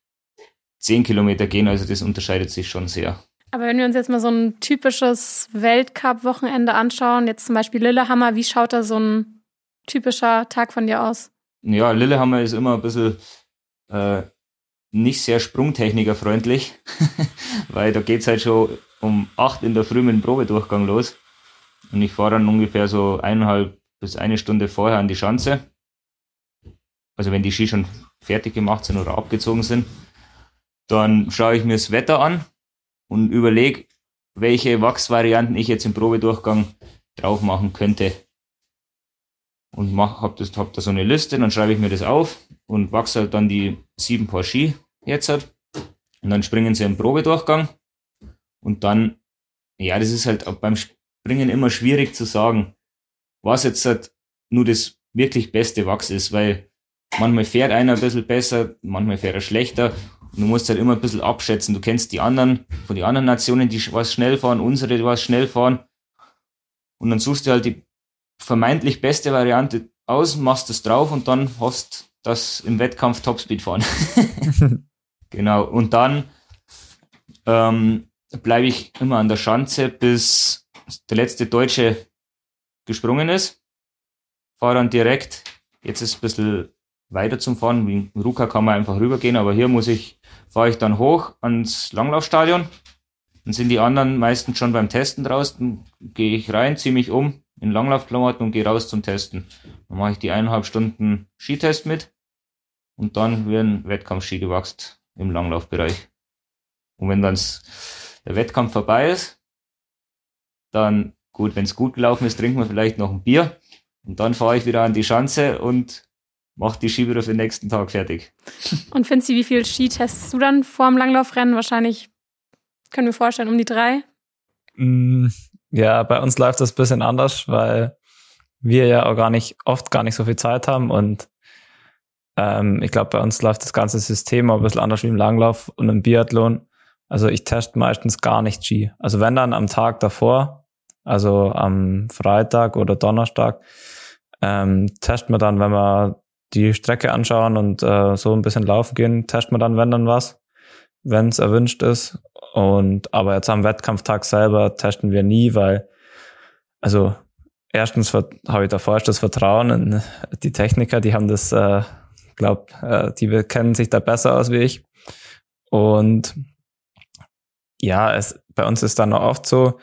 10 Kilometer gehen, also das unterscheidet sich schon sehr. Aber wenn wir uns jetzt mal so ein typisches Weltcup-Wochenende anschauen, jetzt zum Beispiel Lillehammer, wie schaut da so ein typischer Tag von dir aus? Ja, Lillehammer ist immer ein bisschen äh, nicht sehr sprungtechnikerfreundlich, weil da geht's halt schon um acht in der Früh mit dem Probedurchgang los. Und ich fahre dann ungefähr so eineinhalb bis eine Stunde vorher an die Schanze. Also wenn die Ski schon fertig gemacht sind oder abgezogen sind. Dann schaue ich mir das Wetter an und überlege, welche Wachsvarianten ich jetzt im Probedurchgang drauf machen könnte. Und mach, hab, das, hab da so eine Liste, dann schreibe ich mir das auf und wachse halt dann die sieben Paar Ski jetzt halt. Und dann springen sie im Probedurchgang und dann, ja, das ist halt beim Springen immer schwierig zu sagen, was jetzt halt nur das wirklich beste Wachs ist, weil manchmal fährt einer ein bisschen besser, manchmal fährt er schlechter. Und du musst halt immer ein bisschen abschätzen. Du kennst die anderen, von den anderen Nationen, die was schnell fahren, unsere, die was schnell fahren. Und dann suchst du halt die vermeintlich beste Variante aus, machst es drauf und dann hoffst, dass im Wettkampf Topspeed fahren. genau. Und dann ähm, bleibe ich immer an der Schanze, bis der letzte Deutsche gesprungen ist. Fahre dann direkt, jetzt ist ein bisschen weiter zum Fahren, wie in Ruka kann man einfach rübergehen, aber hier muss ich, fahre ich dann hoch ans Langlaufstadion. Dann sind die anderen meistens schon beim Testen draußen, gehe ich rein, ziehe mich um in Langlaufklamotten und gehe raus zum Testen. Dann mache ich die eineinhalb Stunden Skitest mit und dann werden Wettkampfski gewachst im Langlaufbereich. Und wenn dann der Wettkampf vorbei ist, dann gut, wenn es gut gelaufen ist, trinken wir vielleicht noch ein Bier und dann fahre ich wieder an die Schanze und mache die Ski wieder für den nächsten Tag fertig. Und Finzi, wie viel Ski testest du dann vor dem Langlaufrennen? Wahrscheinlich, können wir vorstellen, um die drei? Ja, bei uns läuft das bisschen anders, weil wir ja auch gar nicht, oft gar nicht so viel Zeit haben und ähm, ich glaube, bei uns läuft das ganze System auch ein bisschen anders wie im Langlauf und im Biathlon. Also ich teste meistens gar nicht Ski. Also wenn dann am Tag davor, also am Freitag oder Donnerstag, ähm, testen wir dann, wenn wir die Strecke anschauen und äh, so ein bisschen laufen gehen, testen wir dann, wenn dann was, wenn es erwünscht ist. Und aber jetzt am Wettkampftag selber testen wir nie, weil also erstens habe ich da vorerst das Vertrauen in die Techniker, die haben das, äh, glaub, äh, die kennen sich da besser aus wie ich. Und ja, es, bei uns ist dann auch oft so,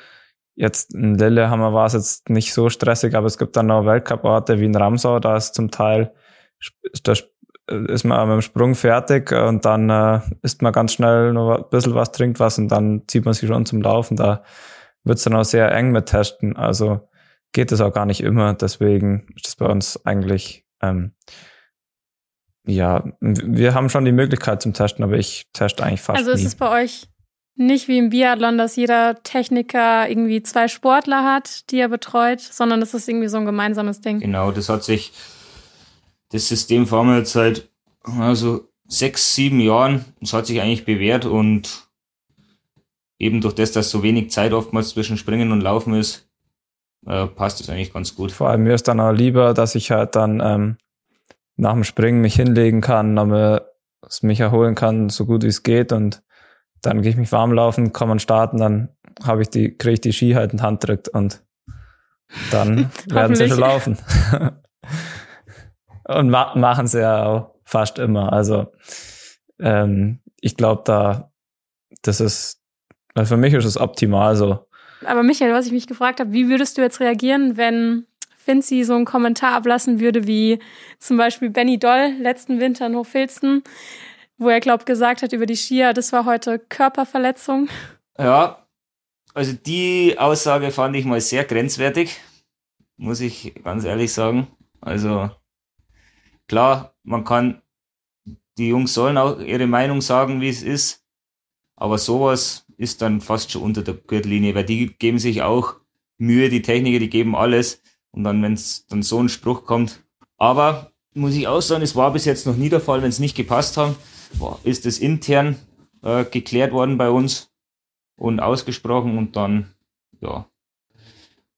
jetzt in Lillehammer war es jetzt nicht so stressig, aber es gibt dann noch Weltcup-Orte wie in Ramsau, da ist zum Teil, da ist man mit dem Sprung fertig und dann äh, isst man ganz schnell noch ein bisschen was, trinkt was und dann zieht man sich schon zum Laufen. Da wird's dann auch sehr eng mit Testen. Also geht es auch gar nicht immer. Deswegen ist das bei uns eigentlich, ähm, ja, wir haben schon die Möglichkeit zum Testen, aber ich teste eigentlich fast Also ist nie. es bei euch nicht wie im Biathlon, dass jeder Techniker irgendwie zwei Sportler hat, die er betreut, sondern es ist irgendwie so ein gemeinsames Ding. Genau, das hat sich, das System fahren wir jetzt seit also sechs, sieben Jahren. Das hat sich eigentlich bewährt und eben durch das, dass so wenig Zeit oftmals zwischen Springen und Laufen ist, äh, passt es eigentlich ganz gut. Vor allem mir ist dann auch lieber, dass ich halt dann ähm, nach dem Springen mich hinlegen kann, damit es mich erholen kann, so gut wie es geht und dann gehe ich mich warm laufen, komme an starten, dann habe ich die, kriege ich die Ski halt in die Hand drückt und dann werden sie schon laufen. und ma machen sie ja auch fast immer. Also ähm, ich glaube da, das ist, also für mich ist es optimal so. Aber Michael, was ich mich gefragt habe, wie würdest du jetzt reagieren, wenn Finzi so einen Kommentar ablassen würde, wie zum Beispiel Benny Doll letzten Winter in Hochfilzen, wo er, glaubt, gesagt hat über die Skier, das war heute Körperverletzung. Ja, also die Aussage fand ich mal sehr grenzwertig, muss ich ganz ehrlich sagen. Also klar, man kann, die Jungs sollen auch ihre Meinung sagen, wie es ist, aber sowas ist dann fast schon unter der Gürtellinie, weil die geben sich auch Mühe, die Techniker, die geben alles. Und dann, wenn es dann so ein Spruch kommt. Aber muss ich auch sagen, es war bis jetzt noch nie der Fall, wenn es nicht gepasst hat, ist es intern äh, geklärt worden bei uns und ausgesprochen und dann, ja,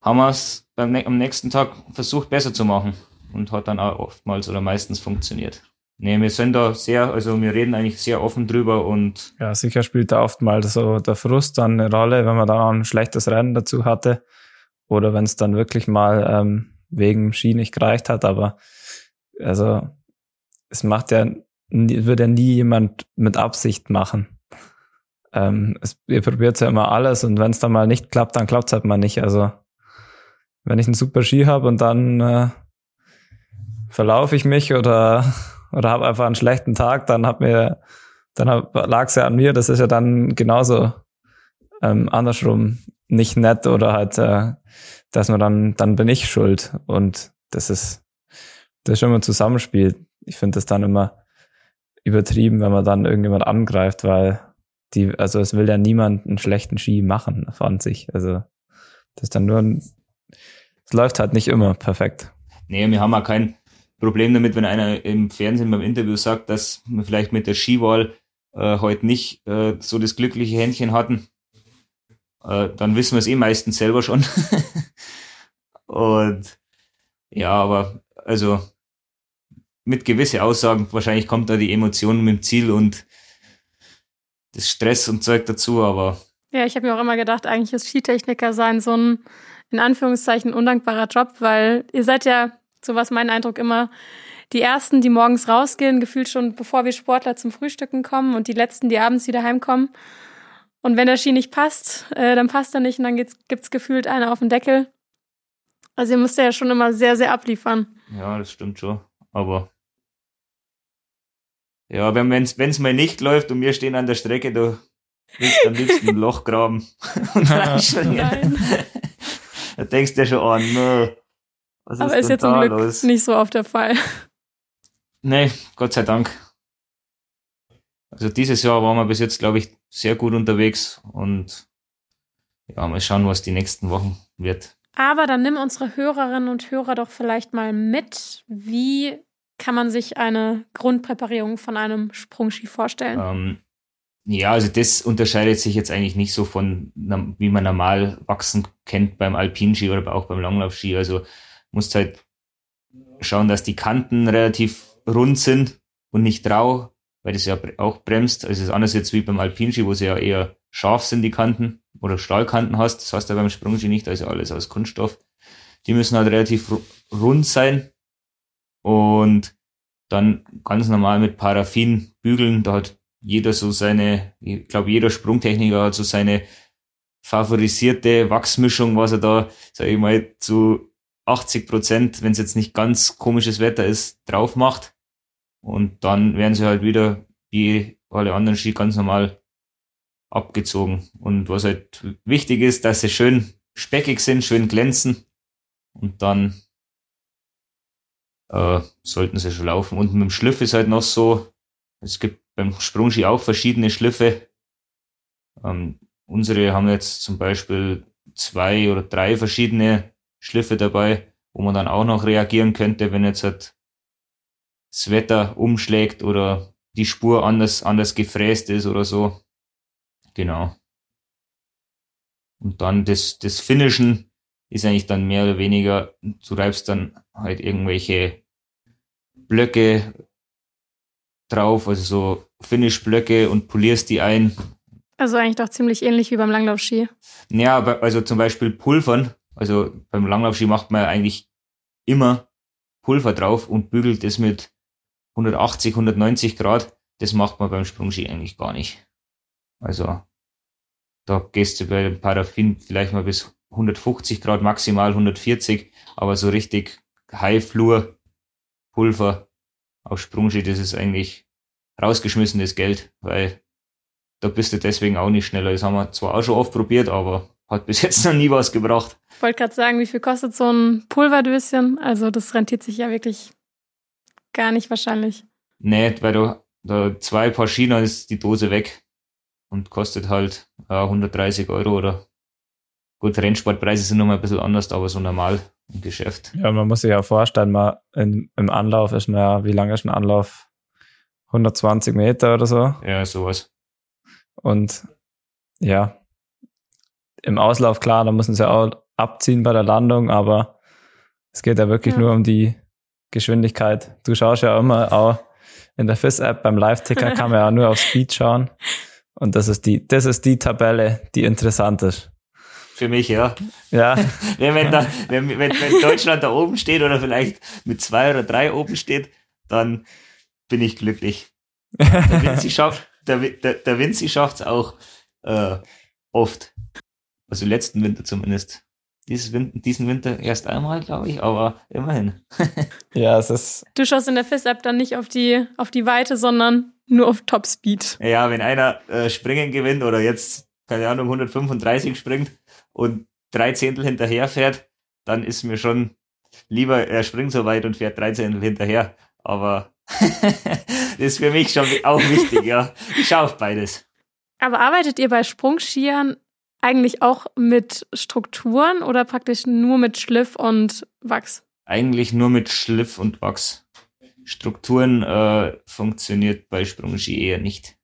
haben wir es am nächsten Tag versucht besser zu machen und hat dann auch oftmals oder meistens funktioniert. Nee, wir sind da sehr, also wir reden eigentlich sehr offen drüber und. Ja, sicher spielt da oftmals so der Frust dann eine Rolle, wenn man dann auch ein schlechtes Rennen dazu hatte. Oder wenn es dann wirklich mal ähm, wegen Ski nicht gereicht hat. Aber also es macht ja, würde ja nie jemand mit Absicht machen. Ähm, es, ihr probiert ja immer alles und wenn es dann mal nicht klappt, dann klappt es halt mal nicht. Also wenn ich einen super Ski habe und dann äh, verlaufe ich mich oder oder habe einfach einen schlechten Tag, dann hat mir, dann lag es ja an mir. Das ist ja dann genauso ähm, andersrum nicht nett oder halt, äh, dass man dann, dann bin ich schuld. Und das ist, das ist immer ein Zusammenspiel. Ich finde das dann immer übertrieben, wenn man dann irgendjemand angreift, weil die, also es will ja niemand einen schlechten Ski machen von sich. Also das ist dann nur ein, es läuft halt nicht immer perfekt. Nee, wir haben auch kein, Problem damit, wenn einer im Fernsehen beim Interview sagt, dass wir vielleicht mit der Skiwahl äh, heute nicht äh, so das glückliche Händchen hatten. Äh, dann wissen wir es eh meistens selber schon. Und ja, aber also mit gewisse Aussagen, wahrscheinlich kommt da die Emotion mit dem Ziel und das Stress und Zeug dazu, aber. Ja, ich habe mir auch immer gedacht, eigentlich ist Skitechniker sein so ein in Anführungszeichen undankbarer Job, weil ihr seid ja so war mein Eindruck immer, die ersten, die morgens rausgehen, gefühlt schon bevor wir Sportler zum Frühstücken kommen und die letzten, die abends wieder heimkommen. Und wenn der Ski nicht passt, äh, dann passt er nicht und dann gibt's, gibt's gefühlt eine auf den Deckel. Also ihr müsst ja schon immer sehr, sehr abliefern. Ja, das stimmt schon. Aber ja, wenn es wenn's mal nicht läuft und wir stehen an der Strecke, du willst am liebsten ein Loch graben und reinspringen. da denkst du ja schon an, oh, no. Was Aber ist, ist jetzt zum Glück los? nicht so oft der Fall. Nee, Gott sei Dank. Also dieses Jahr waren wir bis jetzt, glaube ich, sehr gut unterwegs und ja, mal schauen, was die nächsten Wochen wird. Aber dann nimm unsere Hörerinnen und Hörer doch vielleicht mal mit. Wie kann man sich eine Grundpräparierung von einem Sprungski vorstellen? Ähm, ja, also das unterscheidet sich jetzt eigentlich nicht so von, wie man normal wachsen kennt beim Alpinski oder auch beim Langlaufski. Also musst halt schauen, dass die Kanten relativ rund sind und nicht rau, weil das ja auch bremst. Also es ist anders jetzt wie beim Alpinski, wo sie ja eher scharf sind, die Kanten, oder Stahlkanten hast. Das hast du beim Sprungski nicht, also alles aus Kunststoff. Die müssen halt relativ rund sein und dann ganz normal mit Paraffin bügeln. Da hat jeder so seine, ich glaube, jeder Sprungtechniker hat so seine favorisierte Wachsmischung, was er da, sag ich mal, zu 80 Prozent, wenn es jetzt nicht ganz komisches Wetter ist, drauf macht. Und dann werden sie halt wieder, wie alle anderen Ski, ganz normal abgezogen. Und was halt wichtig ist, dass sie schön speckig sind, schön glänzen. Und dann äh, sollten sie schon laufen. Und mit dem Schliff ist halt noch so, es gibt beim Sprungski auch verschiedene Schliffe. Ähm, unsere haben jetzt zum Beispiel zwei oder drei verschiedene Schliffe dabei, wo man dann auch noch reagieren könnte, wenn jetzt halt das Wetter umschlägt oder die Spur anders, anders gefräst ist oder so. Genau. Und dann das, das Finishen ist eigentlich dann mehr oder weniger, du reibst dann halt irgendwelche Blöcke drauf, also so Finish-Blöcke und polierst die ein. Also eigentlich doch ziemlich ähnlich wie beim Langlaufski. Ja, also zum Beispiel Pulvern. Also beim Langlaufski macht man eigentlich immer Pulver drauf und bügelt es mit 180, 190 Grad. Das macht man beim Sprungski eigentlich gar nicht. Also da gehst du bei dem Paraffin vielleicht mal bis 150 Grad, maximal 140, aber so richtig High Flur Pulver auf Sprungski, das ist eigentlich rausgeschmissenes Geld, weil da bist du deswegen auch nicht schneller. Das haben wir zwar auch schon oft probiert, aber hat bis jetzt noch nie was gebracht. Ich wollte gerade sagen, wie viel kostet so ein Pulverdöschen? Also das rentiert sich ja wirklich gar nicht wahrscheinlich. Nee, weil du da zwei Paar China ist die Dose weg und kostet halt äh, 130 Euro oder gut, Rennsportpreise sind nochmal ein bisschen anders, aber so normal im Geschäft. Ja, man muss sich ja vorstellen, man in, im Anlauf ist man ja, wie lange ist ein Anlauf? 120 Meter oder so. Ja, sowas. Und ja, im Auslauf, klar, da müssen sie auch abziehen bei der Landung, aber es geht ja wirklich Ja. nur um die Geschwindigkeit. Du schaust ja immer auch in der FIS-App beim Live-Ticker kann man ja nur auf Speed schauen. Und das ist die, das ist die Tabelle, die interessant ist. Für mich, ja. Ja, Wenn, wenn, da, wenn, wenn, wenn Deutschland da oben steht oder vielleicht mit zwei oder drei oben steht, dann bin ich glücklich. Der Vinci schafft der, der, der Vinci schafft's auch äh, oft. Also letzten Winter zumindest. Dieses Win diesen Winter erst einmal, glaube ich, aber immerhin. ja, es ist, Du schaust in der FIS-App dann nicht auf die, auf die Weite, sondern nur auf Topspeed. Ja, wenn einer äh, Springen gewinnt oder jetzt, keine Ahnung, 135 springt und drei Zehntel hinterher fährt, dann ist mir schon lieber, er springt so weit und fährt drei Zehntel hinterher. Aber das ist für mich schon auch wichtig, ja. Ich schaue auf beides. Aber arbeitet ihr bei Sprungskiern eigentlich auch mit Strukturen oder praktisch nur mit Schliff und Wachs? Eigentlich nur mit Schliff und Wachs. Strukturen äh, funktioniert bei Sprungski eher nicht.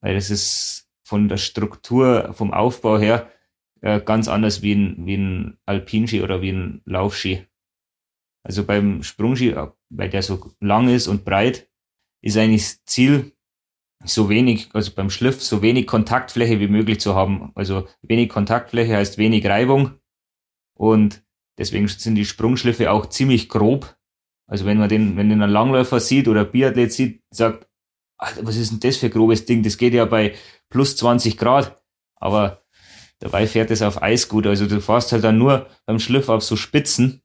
Weil es ist von der Struktur, vom Aufbau her äh, ganz anders wie ein, wie ein Alpinski oder wie ein Laufski. Also beim Sprungski, äh, weil der so lang ist und breit, ist eigentlich das Ziel, so wenig, also beim Schliff, so wenig Kontaktfläche wie möglich zu haben. Also wenig Kontaktfläche heißt wenig Reibung und deswegen sind die Sprungschliffe auch ziemlich grob. Also wenn man den, wenn den einen Langläufer sieht oder Biathlet sieht, sagt, Alter, was ist denn das für ein grobes Ding? Das geht ja bei plus 20 Grad. Aber dabei fährt es auf Eis gut. Also du fährst halt dann nur beim Schliff auf so Spitzen,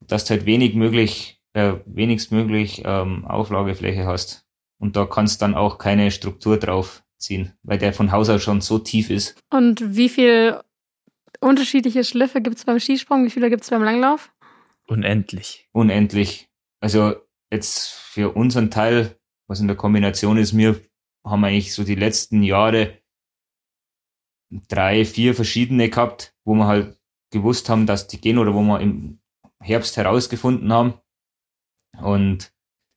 dass du halt wenig möglich, äh, wenigst möglich ähm, Auflagefläche hast. Und da kannst dann auch keine Struktur drauf ziehen, weil der von Haus aus schon so tief ist. Und wie viel unterschiedliche Schliffe gibt es beim Skisprung? Wie viele gibt es beim Langlauf? unendlich. unendlich. Also jetzt für unseren Teil, was in der Kombination ist, wir haben eigentlich so die letzten Jahre drei, vier verschiedene gehabt, wo wir halt gewusst haben, dass die gehen oder wo wir im Herbst herausgefunden haben. Und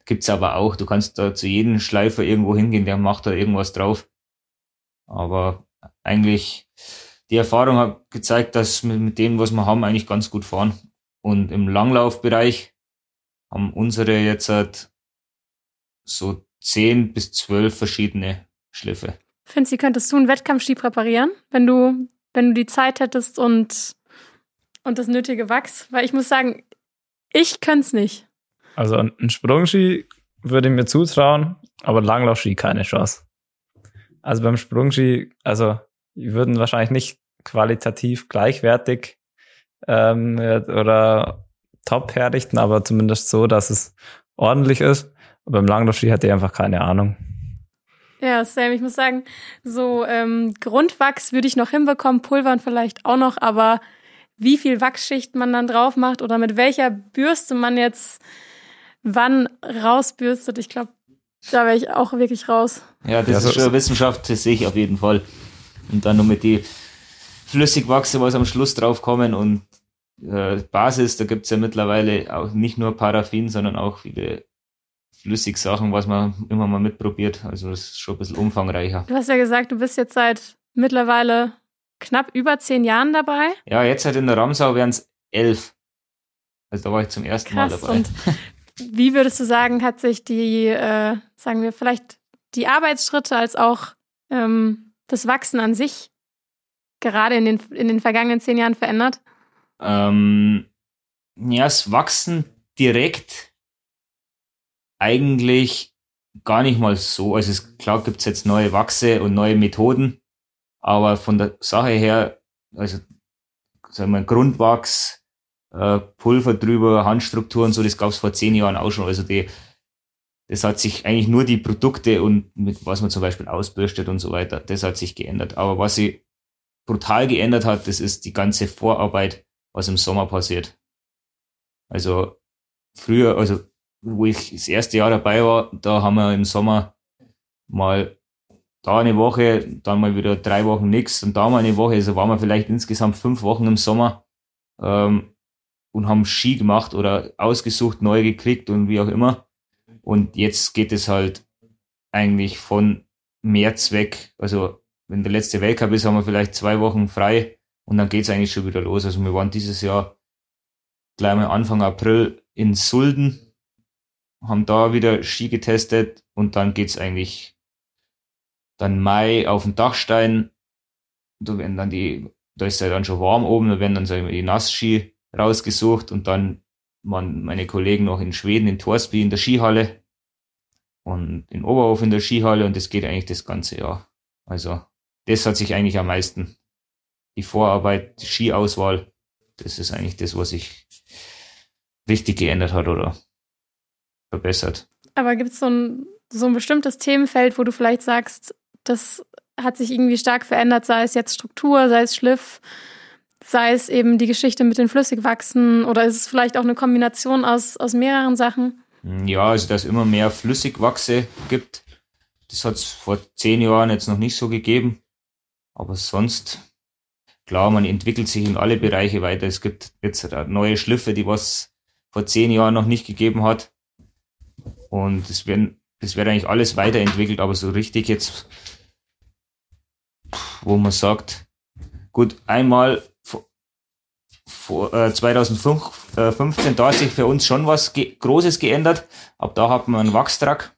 gibt's aber auch, du kannst da zu jedem Schleifer irgendwo hingehen, der macht da irgendwas drauf. Aber eigentlich, die Erfahrung hat gezeigt, dass wir mit dem, was wir haben, eigentlich ganz gut fahren. Und im Langlaufbereich haben unsere jetzt halt so zehn bis zwölf verschiedene Schliffe. Finzi, könntest du einen Wettkampfski präparieren, wenn du, wenn du die Zeit hättest und, und das nötige Wachs? Weil ich muss sagen, ich könnte es nicht. Also ein Sprungski würde ich mir zutrauen, aber Langlaufski keine Chance. Also beim Sprungski, also die würden wahrscheinlich nicht qualitativ gleichwertig ähm, oder top herrichten, aber zumindest so, dass es ordentlich ist. Aber beim Langlaufski hatte ich einfach keine Ahnung. Ja, Sam, ich muss sagen, so ähm, Grundwachs würde ich noch hinbekommen, Pulvern vielleicht auch noch, aber wie viel Wachsschicht man dann drauf macht oder mit welcher Bürste man jetzt wann rausbürstet, ich glaube, da wäre ich auch wirklich raus. Ja, das Ja, ist schon Wissenschaft, das sehe ich auf jeden Fall. Und dann noch mit die Flüssigwachse, was am Schluss draufkommen und äh, Basis, da gibt's ja mittlerweile auch nicht nur Paraffin, sondern auch viele Flüssigsachen, was man immer mal mitprobiert. Also das ist schon ein bisschen umfangreicher. Du hast ja gesagt, du bist jetzt seit mittlerweile knapp über zehn Jahren dabei. Ja, jetzt halt in der Ramsau wären's elf. Also da war ich zum ersten Mal Krass. dabei. Und wie würdest du sagen, hat sich die, äh, sagen wir, vielleicht die Arbeitsschritte als auch ähm, das Wachsen an sich gerade in den, in den vergangenen zehn Jahren verändert? Ähm, ja, das Wachsen direkt eigentlich gar nicht mal so. Also es, klar gibt's jetzt neue Wachse und neue Methoden, aber von der Sache her, also sagen wir Grundwachs, äh, Pulver drüber, Handstruktur und so, das gab's vor zehn Jahren auch schon. Also die, das hat sich eigentlich nur die Produkte und mit was man zum Beispiel ausbürstet und so weiter, das hat sich geändert. Aber was sich brutal geändert hat, das ist die ganze Vorarbeit, was im Sommer passiert. Also früher, also wo ich das erste Jahr dabei war, da haben wir im Sommer mal da eine Woche, dann mal wieder drei Wochen nix und da mal eine Woche, also waren wir vielleicht insgesamt fünf Wochen im Sommer ähm, und haben Ski gemacht oder ausgesucht, neu gekriegt und wie auch immer. Und jetzt geht es halt eigentlich von März weg, also wenn der letzte Weltcup ist, haben wir vielleicht zwei Wochen frei und dann geht's eigentlich schon wieder los. Also wir waren dieses Jahr gleich mal Anfang April in Sulden, haben da wieder Ski getestet und dann geht's eigentlich dann Mai auf den Dachstein. Da werden dann die, da ist ja dann schon warm oben, da werden dann sagen wir, die Nassski rausgesucht und dann waren meine Kollegen noch in Schweden, in Torsby in der Skihalle und in Oberhof in der Skihalle und das geht eigentlich das ganze Jahr. Also das hat sich eigentlich am meisten, die Vorarbeit, die Skiauswahl, das ist eigentlich das, was sich richtig geändert hat oder verbessert. Aber gibt es so ein, so ein bestimmtes Themenfeld, wo du vielleicht sagst, das hat sich irgendwie stark verändert, sei es jetzt Struktur, sei es Schliff, sei es eben die Geschichte mit den Flüssigwachsen oder ist es vielleicht auch eine Kombination aus, aus mehreren Sachen? Ja, also dass es immer mehr Flüssigwachse gibt. Das hat es vor zehn Jahren jetzt noch nicht so gegeben. Aber sonst, klar, man entwickelt sich in alle Bereiche weiter. Es gibt jetzt neue Schliffe, die was vor zehn Jahren noch nicht gegeben hat. Und es werden, das wird eigentlich alles weiterentwickelt, aber so richtig jetzt, wo man sagt, gut, einmal vor, äh, 2015, da hat sich für uns schon was ge Großes geändert. Ab da hat man einen Wachstrack.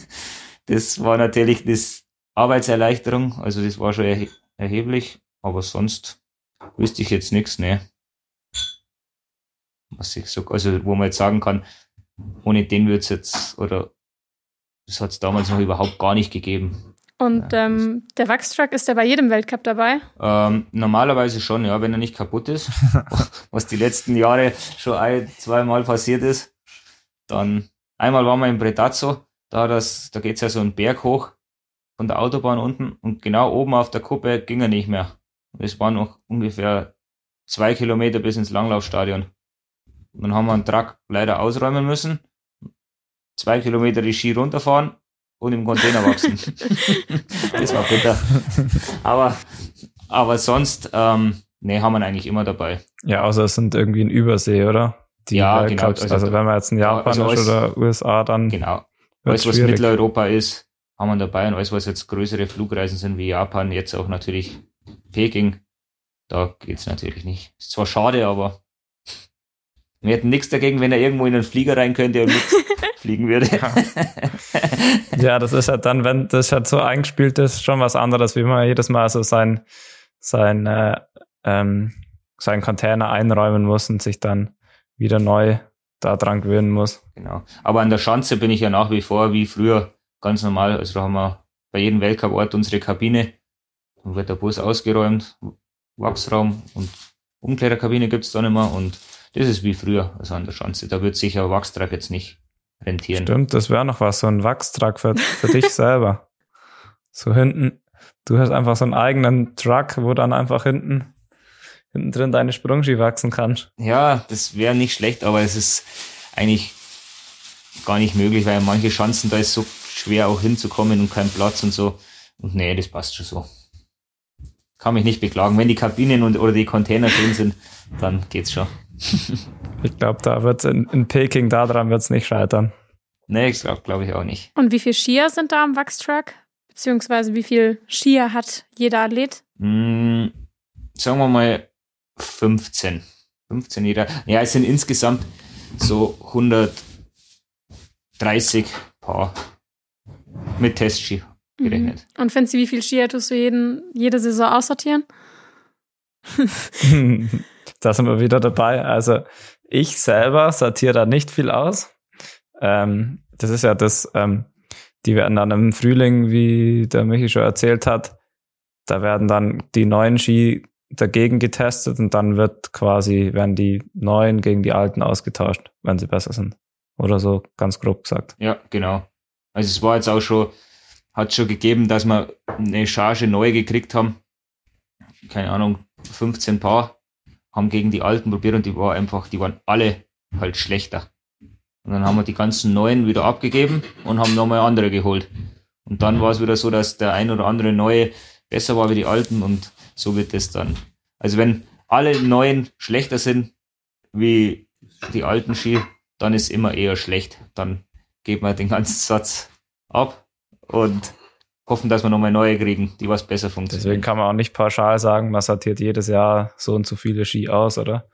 das war natürlich das Arbeitserleichterung, also das war schon erhe erheblich, aber sonst wüsste ich jetzt nichts, ne. Was ich so, also wo man jetzt sagen kann, ohne den wird's jetzt, oder das hat's damals noch überhaupt gar nicht gegeben. Und Ja, ähm, der Wachstruck ist ja bei jedem Weltcup dabei. Ähm, normalerweise schon, ja, wenn er nicht kaputt ist, was die letzten Jahre schon ein, zweimal passiert ist. Dann einmal waren wir im Bretazzo, da das, da geht's ja so einen Berg hoch von der Autobahn unten und genau oben auf der Kuppe ging er nicht mehr. Es waren noch ungefähr zwei Kilometer bis ins Langlaufstadion. Und dann haben wir einen Truck leider ausräumen müssen, zwei Kilometer die Ski runterfahren und im Container wachsen. das war bitter. Aber, aber sonst, ähm, nee, haben wir eigentlich immer dabei. Ja, außer es sind irgendwie in Übersee, oder? Die Ja, Weltcups. genau. Also, Also- wenn man jetzt in Japan also ist alles- oder USA, dann Genau. Alles, was schwierig. Mitteleuropa ist, haben wir dabei. Und alles, was jetzt größere Flugreisen sind wie Japan, jetzt auch natürlich Peking, da geht's natürlich nicht. Ist zwar schade, aber wir hätten nichts dagegen, wenn er irgendwo in den Flieger rein könnte und mitfliegen würde. Ja, das ist halt dann, wenn das halt so eingespielt ist, schon was anderes, wie man jedes Mal so sein, sein, äh, ähm, seinen Container einräumen muss und sich dann wieder neu da dran gewöhnen muss. Genau. Aber an der Schanze bin ich ja nach wie vor wie früher ganz normal. Also da haben wir bei jedem Weltcup-Ort unsere Kabine. Dann wird der Bus ausgeräumt, Wachsraum und Umkleidekabine gibt's da nicht mehr. Und das ist wie früher, also an der Schanze. Da wird sich ein Wachstrag jetzt nicht rentieren. Stimmt, das wäre noch was, so ein Wachstrag für, für dich selber. So hinten, du hast einfach so einen eigenen Truck, wo dann einfach hinten, hinten drin deine Sprungski wachsen kannst. Ja, das wäre nicht schlecht, aber es ist eigentlich gar nicht möglich, weil manche Chancen, da ist so schwer auch hinzukommen und kein Platz und so. Und nee, das passt schon so. Kann mich nicht beklagen. Wenn die Kabinen und, oder die Container drin sind, dann geht's schon. Ich glaube, da wird's in, in Peking, daran wird's nicht scheitern. Nee, ich glaube glaub ich auch nicht. Und wie viele Skier sind da am Wachstruck? Beziehungsweise wie viel Skier hat jeder Athlet? Mm, sagen wir mal 15. 15 jeder. Ja, es sind insgesamt so 130 Paar mit Testski gerechnet. Und findest du, wie viel Skier tust du jeden, jede Saison aussortieren? da sind wir wieder dabei. Also ich selber sortiere da nicht viel aus. Ähm, das ist ja das, ähm, die werden dann im Frühling, wie der Michi schon erzählt hat, da werden dann die neuen Ski dagegen getestet und dann wird quasi, werden die neuen gegen die alten ausgetauscht, wenn sie besser sind. Oder so, ganz grob gesagt. Ja, genau. Also es war jetzt auch schon, hat schon gegeben, dass wir eine Charge neu gekriegt haben. Keine Ahnung, 15 Paar haben gegen die alten probiert und die war einfach, die waren alle halt schlechter. Und dann haben wir die ganzen neuen wieder abgegeben und haben nochmal andere geholt. Und dann war es wieder so, dass der ein oder andere neue besser war wie die alten und so wird es dann. Also wenn alle neuen schlechter sind wie die alten Ski, dann ist immer eher schlecht. Dann geht man den ganzen Satz ab und hoffen, dass wir nochmal neue kriegen, die was besser funktionieren. Deswegen kann man auch nicht pauschal sagen, man sortiert jedes Jahr so und so viele Ski aus, oder?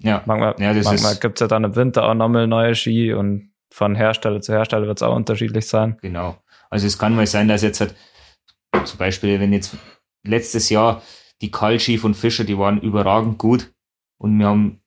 Ja. Manchmal, ja, manchmal ist, gibt's ja dann im Winter auch nochmal neue Ski und von Hersteller zu Hersteller wird's auch unterschiedlich sein. Genau. Also es kann mal sein, dass jetzt halt, zum Beispiel, wenn jetzt letztes Jahr die Kaltski von Fischer, die waren überragend gut und wir haben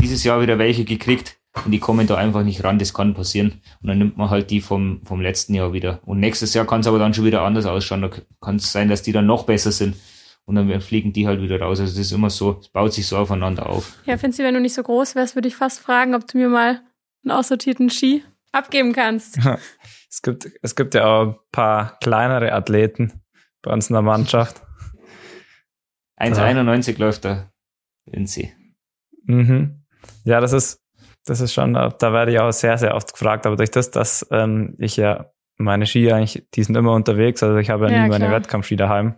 dieses Jahr wieder welche gekriegt und die kommen da einfach nicht ran, das kann passieren. Und dann nimmt man halt die vom, vom letzten Jahr wieder. Und nächstes Jahr kann es aber dann schon wieder anders ausschauen. Da kann es sein, dass die dann noch besser sind. Und dann fliegen die halt wieder raus. Also das ist immer so, es baut sich so aufeinander auf. Ja, Finzi, wenn du nicht so groß wärst, würde ich fast fragen, ob du mir mal einen aussortierten Ski abgeben kannst. es gibt, es gibt ja auch ein paar kleinere Athleten bei uns in der Mannschaft. 1,91 läuft der Vinci. Mhm. Ja, das ist, das ist schon, da werde ich auch sehr, sehr oft gefragt, aber durch das, dass ähm, ich ja meine Ski eigentlich, die sind immer unterwegs, also ich habe ja, ja nie klar. meine Wettkampfski daheim.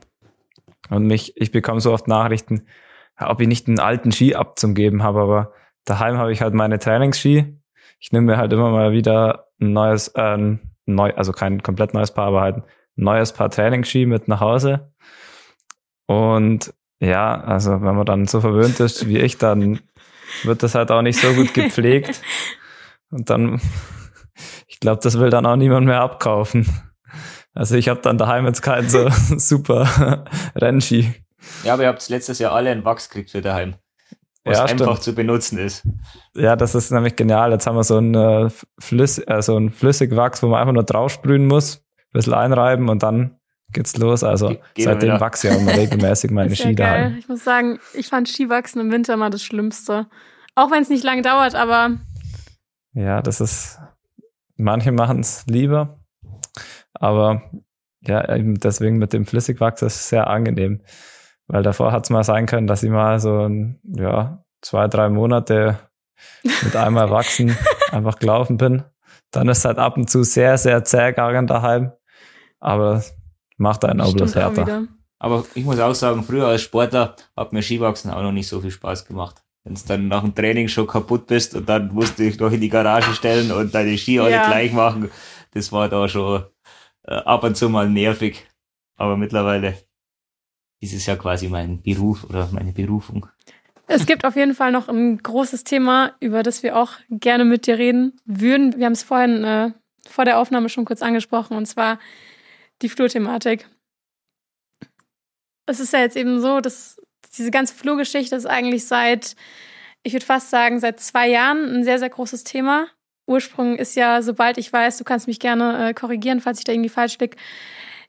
Und mich, ich bekomme so oft Nachrichten, ob ich nicht einen alten Ski abzugeben habe, aber daheim habe ich halt meine Trainingsski. Ich nehme mir halt immer mal wieder ein neues, äh, neu, also kein komplett neues Paar, aber halt ein neues Paar Trainingsski mit nach Hause. Und ja, also wenn man dann so verwöhnt ist wie ich, dann wird das halt auch nicht so gut gepflegt. Und dann, ich glaube, das will dann auch niemand mehr abkaufen. Also ich habe dann daheim jetzt keinen so super Rennski. Ja, aber ihr habt letztes Jahr alle einen Wachs gekriegt für daheim. Was ja, einfach zu benutzen ist. Ja, das ist nämlich genial. Jetzt haben wir so ein, äh, Flüss, äh, so ein Flüssigwachs, wo man einfach nur draufsprühen muss, ein bisschen einreiben und dann geht's los. Also Ge seitdem wachse ich auch immer regelmäßig meine Ski ja daheim. Ich muss sagen, ich fand Skiwachsen im Winter mal das Schlimmste. Auch wenn es nicht lange dauert, aber. Ja, das ist. Manche machen es lieber. Aber ja, eben deswegen mit dem Flüssigwachs ist es sehr angenehm. Weil davor hat es mal sein können, dass ich mal so ein, ja, zwei, drei Monate mit einmal wachsen einfach gelaufen bin. Dann ist es halt ab und zu sehr, sehr zäh gegangen daheim. Aber macht einen auch bloß härter. Aber ich muss auch sagen, früher als Sportler hat mir Skiwachsen auch noch nicht so viel Spaß gemacht. Wenn du dann nach dem Training schon kaputt bist und dann musst du dich noch in die Garage stellen und deine Ski alle ja. gleich machen, das war da schon äh, ab und zu mal nervig. Aber mittlerweile ist es ja quasi mein Beruf oder meine Berufung. Es gibt auf jeden Fall noch ein großes Thema, über das wir auch gerne mit dir reden würden. Wir haben es vorhin äh, vor der Aufnahme schon kurz angesprochen, und zwar die Flurthematik. Es ist ja jetzt eben so, dass diese ganze Flurgeschichte ist eigentlich seit ich würde fast sagen, seit zwei Jahren ein sehr, sehr großes Thema. Ursprung ist ja, sobald ich weiß, du kannst mich gerne äh, korrigieren, falls ich da irgendwie falsch liege,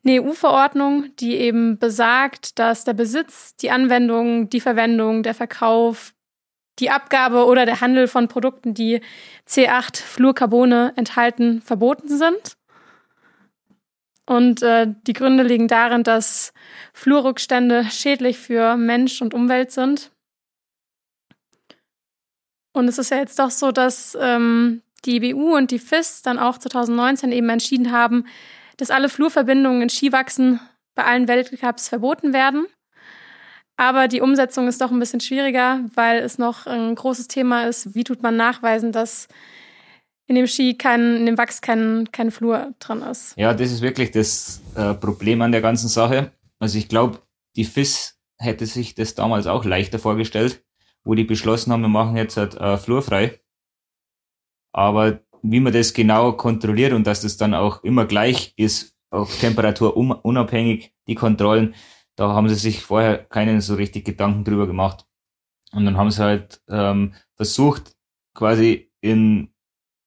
eine EU-Verordnung, die eben besagt, dass der Besitz, die Anwendung, die Verwendung, der Verkauf, die Abgabe oder der Handel von Produkten, die C8 Fluorcarbone enthalten, verboten sind. Und äh, die Gründe liegen darin, dass Fluorrückstände schädlich für Mensch und Umwelt sind. Und es ist ja jetzt doch so, dass ähm, die BU und die FIS dann auch 2019 eben entschieden haben, dass alle Flurverbindungen in Skiwachsen bei allen Weltcups verboten werden. Aber die Umsetzung ist doch ein bisschen schwieriger, weil es noch ein großes Thema ist, wie tut man nachweisen, dass in dem Ski kein, in dem Wachs kein, kein Flur drin ist. Ja, das ist wirklich das äh, Problem an der ganzen Sache. Also ich glaube, die FIS hätte sich das damals auch leichter vorgestellt, wo die beschlossen haben, wir machen jetzt halt äh, flurfrei. Aber wie man das genau kontrolliert und dass das dann auch immer gleich ist, auch Temperatur unabhängig, die Kontrollen, da haben sie sich vorher keinen so richtig Gedanken drüber gemacht. Und dann haben sie halt ähm, versucht, quasi in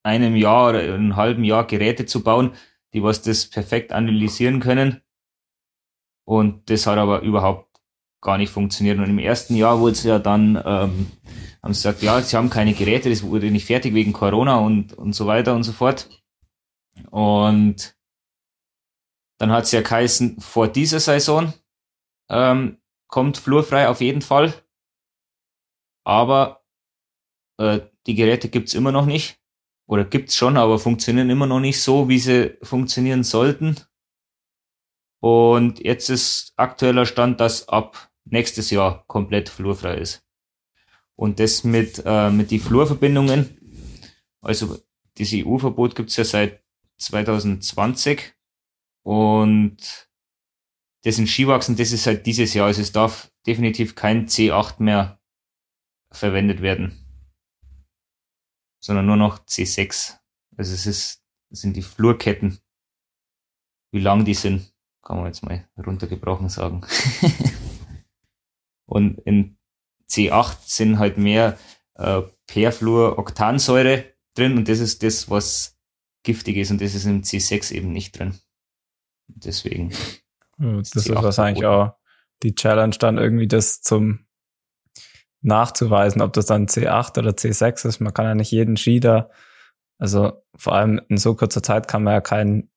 einem Jahr oder einem halben Jahr Geräte zu bauen, die was das perfekt analysieren können. Und das hat aber überhaupt gar nicht funktioniert. Und im ersten Jahr wurde es ja dann, ähm, haben sie gesagt, ja, sie haben keine Geräte, das wurde nicht fertig wegen Corona und, und so weiter und so fort. Und dann hat es ja geheißen, vor dieser Saison ähm, kommt flurfrei auf jeden Fall. Aber äh, die Geräte gibt's immer noch nicht. Oder gibt's schon, aber funktionieren immer noch nicht so, wie sie funktionieren sollten. Und jetzt ist aktueller Stand, dass ab nächstes Jahr komplett flurfrei ist. Und das mit, äh, mit die Flurverbindungen, also das EU-Verbot gibt's ja seit 2020 und das in Skiwachsen, das ist halt dieses Jahr. Also es darf definitiv kein C8 mehr verwendet werden, sondern nur noch C6. Also es ist, sind die Flurketten. Wie lang die sind, kann man jetzt mal runtergebrochen sagen. Und in C8 sind halt mehr äh, Perfluoroktansäure drin und das ist das, was giftig ist und das ist im C6 eben nicht drin. Deswegen. Das ist wahrscheinlich auch die Challenge dann irgendwie das zum nachzuweisen, ob das dann C8 oder C6 ist. Man kann ja nicht jeden Ski da, also vor allem in so kurzer Zeit kann man ja kein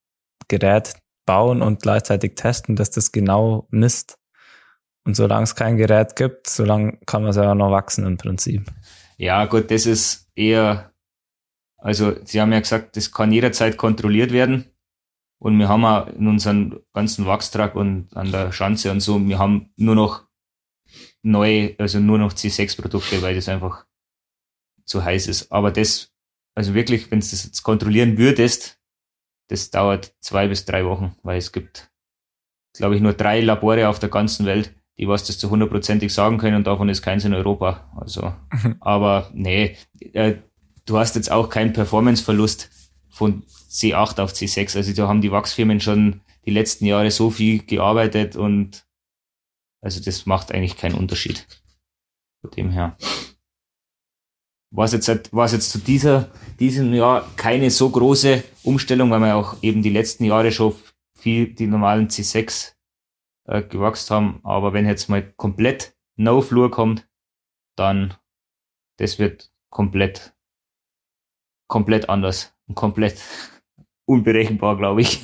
Gerät bauen und gleichzeitig testen, dass das genau misst. Und solange es kein Gerät gibt, solange kann man es ja noch wachsen im Prinzip. Ja, gut, das ist eher, also Sie haben ja gesagt, das kann jederzeit kontrolliert werden. Und wir haben auch in unserem ganzen Wachstrag und an der Schanze und so, wir haben nur noch neue, also nur noch C6-Produkte, weil das einfach zu heiß ist. Aber das, also wirklich, wenn du das jetzt kontrollieren würdest, das dauert zwei bis drei Wochen, weil es gibt, glaube ich, nur drei Labore auf der ganzen Welt, die was das zu hundertprozentig sagen können und davon ist keins in Europa. Also, aber nee, äh, du hast jetzt auch keinen Performanceverlust von C8 auf C6. Also da haben die Wachsfirmen schon die letzten Jahre so viel gearbeitet und also das macht eigentlich keinen Unterschied. Von dem her. Was jetzt, was jetzt zu dieser, diesem Jahr keine so große Umstellung, weil wir auch eben die letzten Jahre schon viel die normalen C6 äh, gewachsen haben. Aber wenn jetzt mal komplett No Flur kommt, dann das wird komplett, komplett anders und komplett unberechenbar, glaube ich.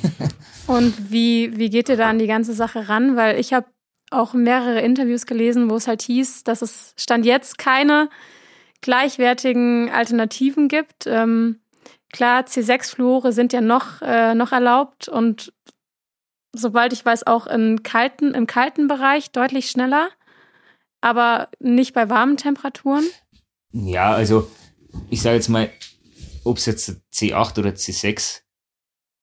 Und wie, wie geht ihr da an die ganze Sache ran? Weil ich habe auch mehrere Interviews gelesen, wo es halt hieß, dass es Stand jetzt keine gleichwertigen Alternativen gibt. Ähm, klar, C6-Fluore sind ja noch, äh, noch erlaubt und sobald ich weiß, auch in kalten, im kalten Bereich deutlich schneller, aber nicht bei warmen Temperaturen. Ja, also ich sage jetzt mal, ob es jetzt C8 oder C6,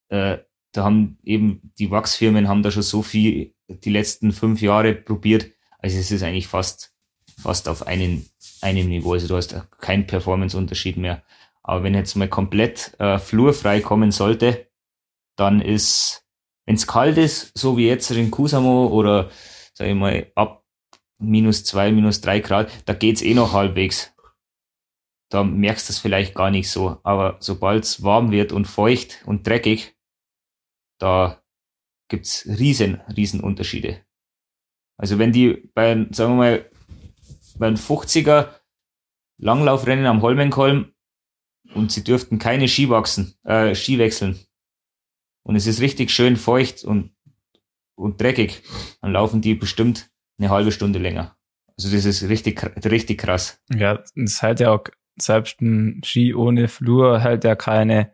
äh, da haben eben die Wachsfirmen haben da schon so viel die letzten fünf Jahre probiert. Also es ist eigentlich fast, fast auf einen, einem Niveau. Also du hast keinen Performance-Unterschied mehr. Aber wenn jetzt mal komplett äh, flurfrei kommen sollte, dann ist, wenn es kalt ist, so wie jetzt in Kusamo oder sag ich mal ab minus zwei, minus drei Grad, da geht's eh noch halbwegs. da merkst du es vielleicht gar nicht so. Aber sobald es warm wird und feucht und dreckig, da gibt's riesen, riesen Unterschiede. Also wenn die bei, sagen wir mal, bei einem 50er Langlaufrennen am Holmenkolm und sie dürften keine Ski wachsen, äh, Ski wechseln. Und es ist richtig schön feucht und, und dreckig, dann laufen die bestimmt eine halbe Stunde länger. Also das ist richtig, richtig krass. Ja, das hält ja auch, selbst ein Ski ohne Flur hält ja keine,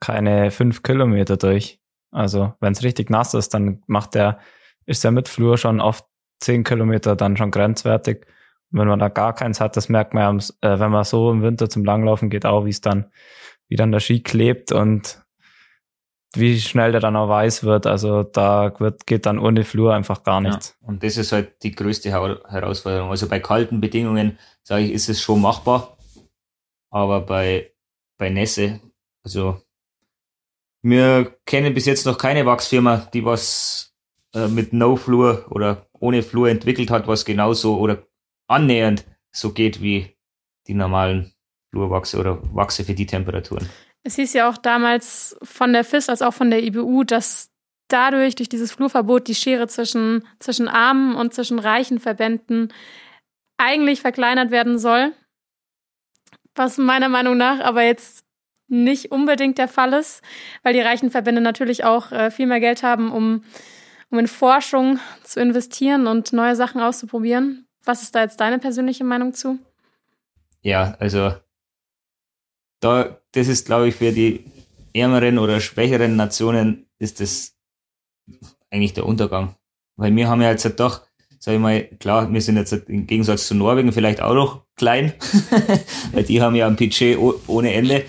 keine fünf Kilometer durch. Also wenn es richtig nass ist, dann macht der, ist der mit Flur schon oft zehn Kilometer dann schon grenzwertig. Und wenn man da gar keins hat, das merkt man ja, äh, wenn man so im Winter zum Langlaufen geht, auch wie es dann, wie dann der Ski klebt und wie schnell der dann auch weiß wird. Also da wird, geht dann ohne Flur einfach gar nichts. Ja, und das ist halt die größte Herausforderung. Also bei kalten Bedingungen, sage ich, ist es schon machbar. Aber bei, bei Nässe, also wir kennen bis jetzt noch keine Wachsfirma, die was äh, mit No Flur oder ohne Flur entwickelt hat, was genauso oder annähernd so geht wie die normalen Flurwachse oder Wachse für die Temperaturen. Es hieß ja auch damals von der FIS als auch von der IBU, dass dadurch, durch dieses Flurverbot, die Schere zwischen, zwischen armen und zwischen reichen Verbänden eigentlich verkleinert werden soll. Was meiner Meinung nach aber jetzt nicht unbedingt der Fall ist, weil die reichen Verbände natürlich auch äh, viel mehr Geld haben, um, um in Forschung zu investieren und neue Sachen auszuprobieren. Was ist da jetzt deine persönliche Meinung zu? Ja, also da, das ist, glaube ich, für die ärmeren oder schwächeren Nationen ist das eigentlich der Untergang. Weil wir haben ja jetzt halt doch, sag ich mal, klar, wir sind jetzt halt im Gegensatz zu Norwegen vielleicht auch noch klein, weil die haben ja ein Budget ohne Ende,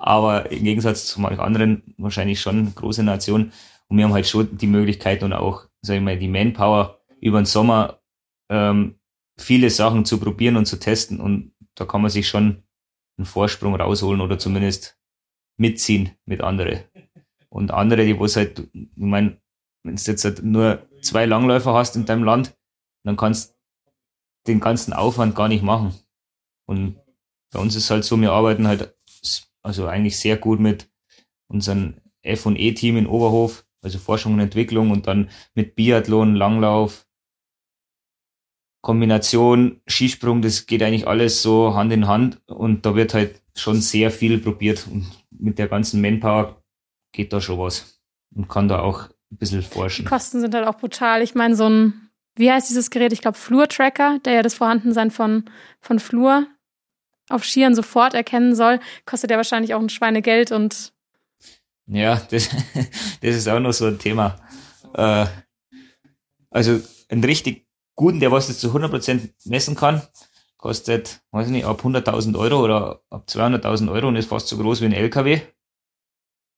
aber im Gegensatz zu manchen anderen wahrscheinlich schon große Nationen und wir haben halt schon die Möglichkeit und auch, sag ich mal, die Manpower über den Sommer ähm, viele Sachen zu probieren und zu testen und da kann man sich schon einen Vorsprung rausholen oder zumindest mitziehen mit andere. Und andere, die was halt, ich meine, wenn du jetzt halt nur zwei Langläufer hast in deinem Land, dann kannst du den ganzen Aufwand gar nicht machen. Und bei uns ist halt so, wir arbeiten halt also eigentlich sehr gut mit unserem F&E-Team in Oberhof, also Forschung und Entwicklung und dann mit Biathlon, Langlauf, Kombination, Skisprung, das geht eigentlich alles so Hand in Hand und da wird halt schon sehr viel probiert und mit der ganzen Manpower geht da schon was und kann da auch ein bisschen forschen. Die Kosten sind halt auch brutal. Ich meine, so ein, wie heißt dieses Gerät? Ich glaube, Flur-Tracker, der ja das Vorhandensein von, von Flur auf Skiern sofort erkennen soll, kostet ja wahrscheinlich auch ein Schweinegeld und. Ja, das, das ist auch noch so ein Thema. Äh, also ein richtig guten, der was das zu 100% messen kann, kostet, weiß ich nicht, ab 100.000 Euro oder ab 200.000 Euro und ist fast so groß wie ein LKW.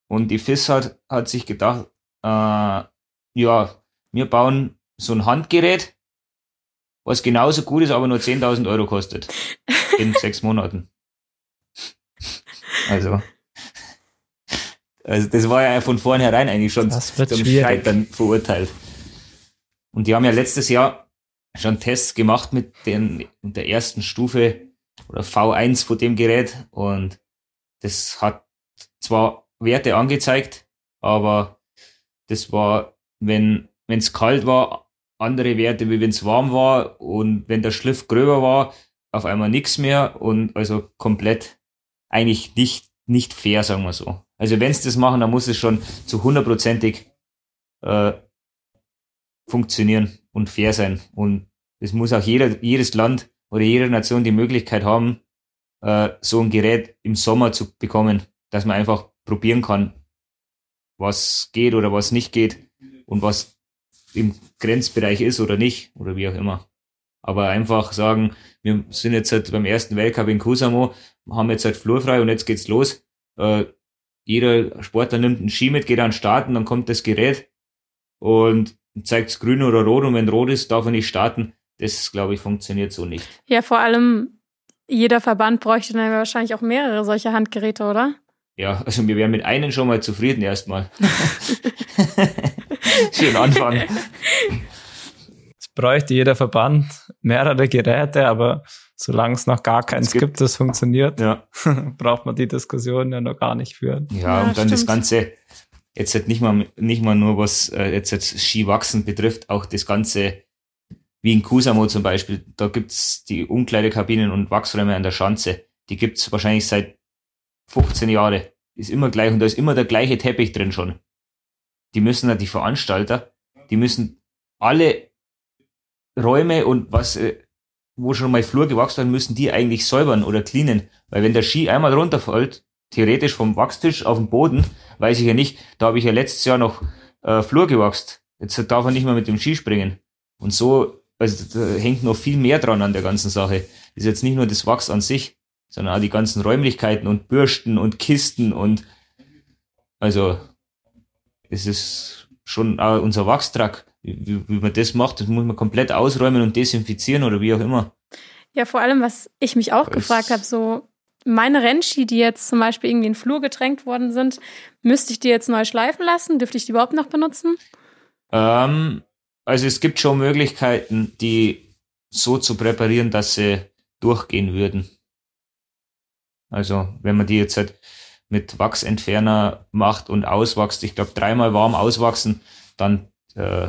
Und die FIS hat, hat sich gedacht, äh, ja, wir bauen so ein Handgerät, was genauso gut ist, aber nur 10.000 Euro kostet. In sechs Monaten. Also. Also das war ja von vornherein eigentlich schon zum Scheitern verurteilt. Und die haben ja letztes Jahr schon Tests gemacht mit, den, mit der ersten Stufe oder V1 von dem Gerät und das hat zwar Werte angezeigt, aber das war, wenn es kalt war, andere Werte, wie wenn es warm war und wenn der Schliff gröber war, auf einmal nichts mehr und also komplett eigentlich nicht, nicht fair, sagen wir so. Also wenn es das machen, dann muss es schon zu hundertprozentig äh, funktionieren und fair sein. Und es muss auch jeder, jedes Land oder jede Nation die Möglichkeit haben, äh, so ein Gerät im Sommer zu bekommen, dass man einfach probieren kann, was geht oder was nicht geht und was im Grenzbereich ist oder nicht oder wie auch immer. Aber einfach sagen, wir sind jetzt halt beim ersten Weltcup in Kusamo, haben jetzt halt flurfrei und jetzt geht's los. Äh, jeder Sportler nimmt einen Ski mit, geht an den Start und dann kommt das Gerät und zeigt's grün oder rot und wenn rot ist, darf er nicht starten. Das, glaube ich, funktioniert so nicht. Ja, vor allem jeder Verband bräuchte dann wahrscheinlich auch mehrere solche Handgeräte, oder? Ja, also wir wären mit einem schon mal zufrieden erstmal. Schön Anfang. Es bräuchte jeder Verband mehrere Geräte, aber solange es noch gar keins gibt, das funktioniert, Ja. braucht man die Diskussion ja noch gar nicht führen. Ja, Ja, und dann das stimmt. Ganze, jetzt halt nicht mal, nicht mal nur was äh, jetzt, jetzt Skiwachsen betrifft, auch das Ganze, wie in Kusamo zum Beispiel, da gibt's die Umkleidekabinen und Wachsräume an der Schanze. Die gibt's wahrscheinlich seit 15 Jahren. Ist immer gleich und da ist immer der gleiche Teppich drin schon. Die müssen ja, die Veranstalter, die müssen alle Räume und was, äh, wo schon mal Flur gewachsen werden, müssen die eigentlich säubern oder cleanen. Weil wenn der Ski einmal runterfällt, theoretisch vom Wachstisch auf den Boden, weiß ich ja nicht, da habe ich ja letztes Jahr noch äh, Flur gewachst. Jetzt darf er nicht mehr mit dem Ski springen. Und so, also da hängt noch viel mehr dran an der ganzen Sache. ist jetzt nicht nur das Wachs an sich, sondern auch die ganzen Räumlichkeiten und Bürsten und Kisten und also es ist schon auch unser Wachstrack. Wie, wie, man das macht, das muss man komplett ausräumen und desinfizieren oder wie auch immer. Ja, vor allem, was ich mich auch Das- gefragt habe, so meine Rennski, die jetzt zum Beispiel irgendwie in den Flur gedrängt worden sind, müsste ich die jetzt neu schleifen lassen? Dürfte ich die überhaupt noch benutzen? Ähm, also es gibt schon Möglichkeiten, die so zu präparieren, dass sie durchgehen würden. Also wenn man die jetzt halt mit Wachsentferner macht und auswachst, ich glaube dreimal warm auswachsen, dann äh,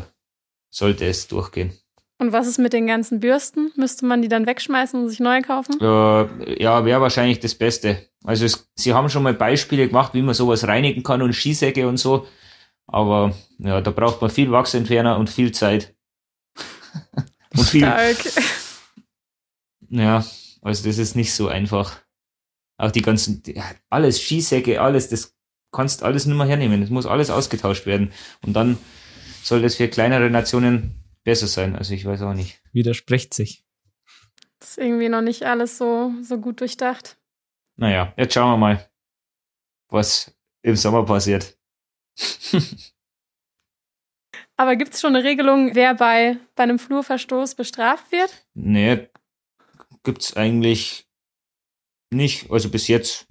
sollte es durchgehen. Und was ist mit den ganzen Bürsten? Müsste man die dann wegschmeißen und sich neu kaufen? Äh, ja, wäre wahrscheinlich das Beste. Also es, sie haben schon mal Beispiele gemacht, wie man sowas reinigen kann und Skisäcke und so. Aber ja, da braucht man viel Wachsentferner und viel Zeit. und viel, Stark. Ja, also das ist nicht so einfach. Auch die ganzen, alles Skisäcke, alles, das kannst alles nicht mehr hernehmen. Das muss alles ausgetauscht werden. Und dann soll das für kleinere Nationen besser sein. Also ich weiß auch nicht. Widerspricht sich. Das ist irgendwie noch nicht alles so, so gut durchdacht. Naja, jetzt schauen wir mal, was im Sommer passiert. Aber gibt es schon eine Regelung, wer bei, bei einem Flurverstoß bestraft wird? Nee, gibt's eigentlich nicht. Also bis jetzt.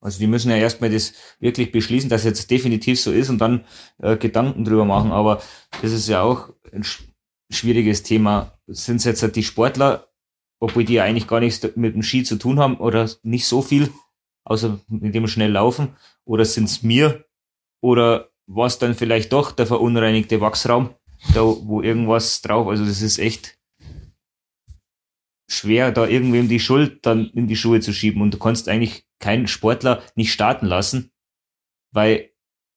Also die müssen ja erstmal das wirklich beschließen, dass jetzt definitiv so ist und dann äh, Gedanken drüber machen. Aber das ist ja auch ein sch schwieriges Thema. Sind es jetzt halt die Sportler, obwohl die ja eigentlich gar nichts mit dem Ski zu tun haben oder nicht so viel, außer mit dem schnell laufen, oder sind es mir oder was dann vielleicht doch der verunreinigte Wachsraum, da wo irgendwas drauf, also das ist echt schwer, da irgendwem die Schuld dann in die Schuhe zu schieben. Und du kannst eigentlich keinen Sportler nicht starten lassen, weil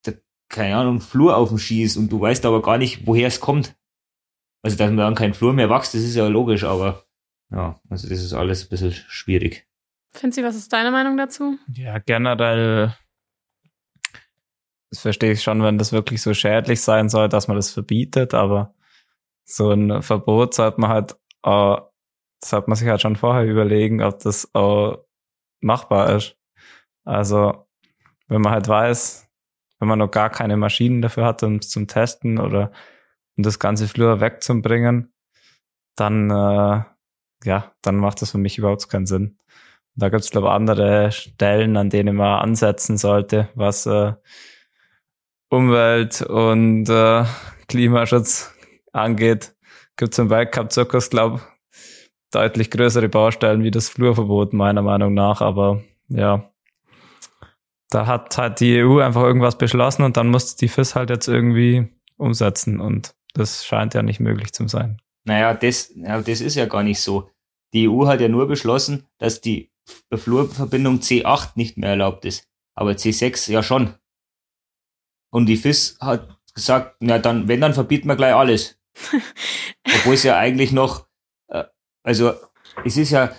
da, keine Ahnung, Flur auf dem Ski ist und du weißt aber gar nicht, woher es kommt. Also, dass man dann kein Flur mehr wächst, das ist ja logisch, aber ja, also das ist alles ein bisschen schwierig. Finzi, was ist deine Meinung dazu? Ja, generell das verstehe ich schon, wenn das wirklich so schädlich sein soll, dass man das verbietet, aber so ein Verbot sollte man halt, äh, sollte man sich halt schon vorher überlegen, ob das auch machbar ist. Also, wenn man halt weiß, wenn man noch gar keine Maschinen dafür hat, um es zum Testen oder um das ganze Flur wegzubringen, dann, äh, ja, dann macht das für mich überhaupt keinen Sinn. Da gibt's glaube ich, andere Stellen, an denen man ansetzen sollte, was äh, Umwelt und äh, Klimaschutz angeht. Gibt's im Weltcup-Zirkus, glaube deutlich größere Baustellen wie das Flurverbot, meiner Meinung nach. Aber ja, da hat halt die EU einfach irgendwas beschlossen und dann muss die FIS halt jetzt irgendwie umsetzen. Und das scheint ja nicht möglich zu sein. Naja, das, ja, das ist ja gar nicht so. Die EU hat ja nur beschlossen, dass die Flurverbindung C8 nicht mehr erlaubt ist. Aber C6 ja schon. Und die FIS hat gesagt, na dann, wenn, dann verbieten wir gleich alles. Obwohl es ja eigentlich noch, also es ist ja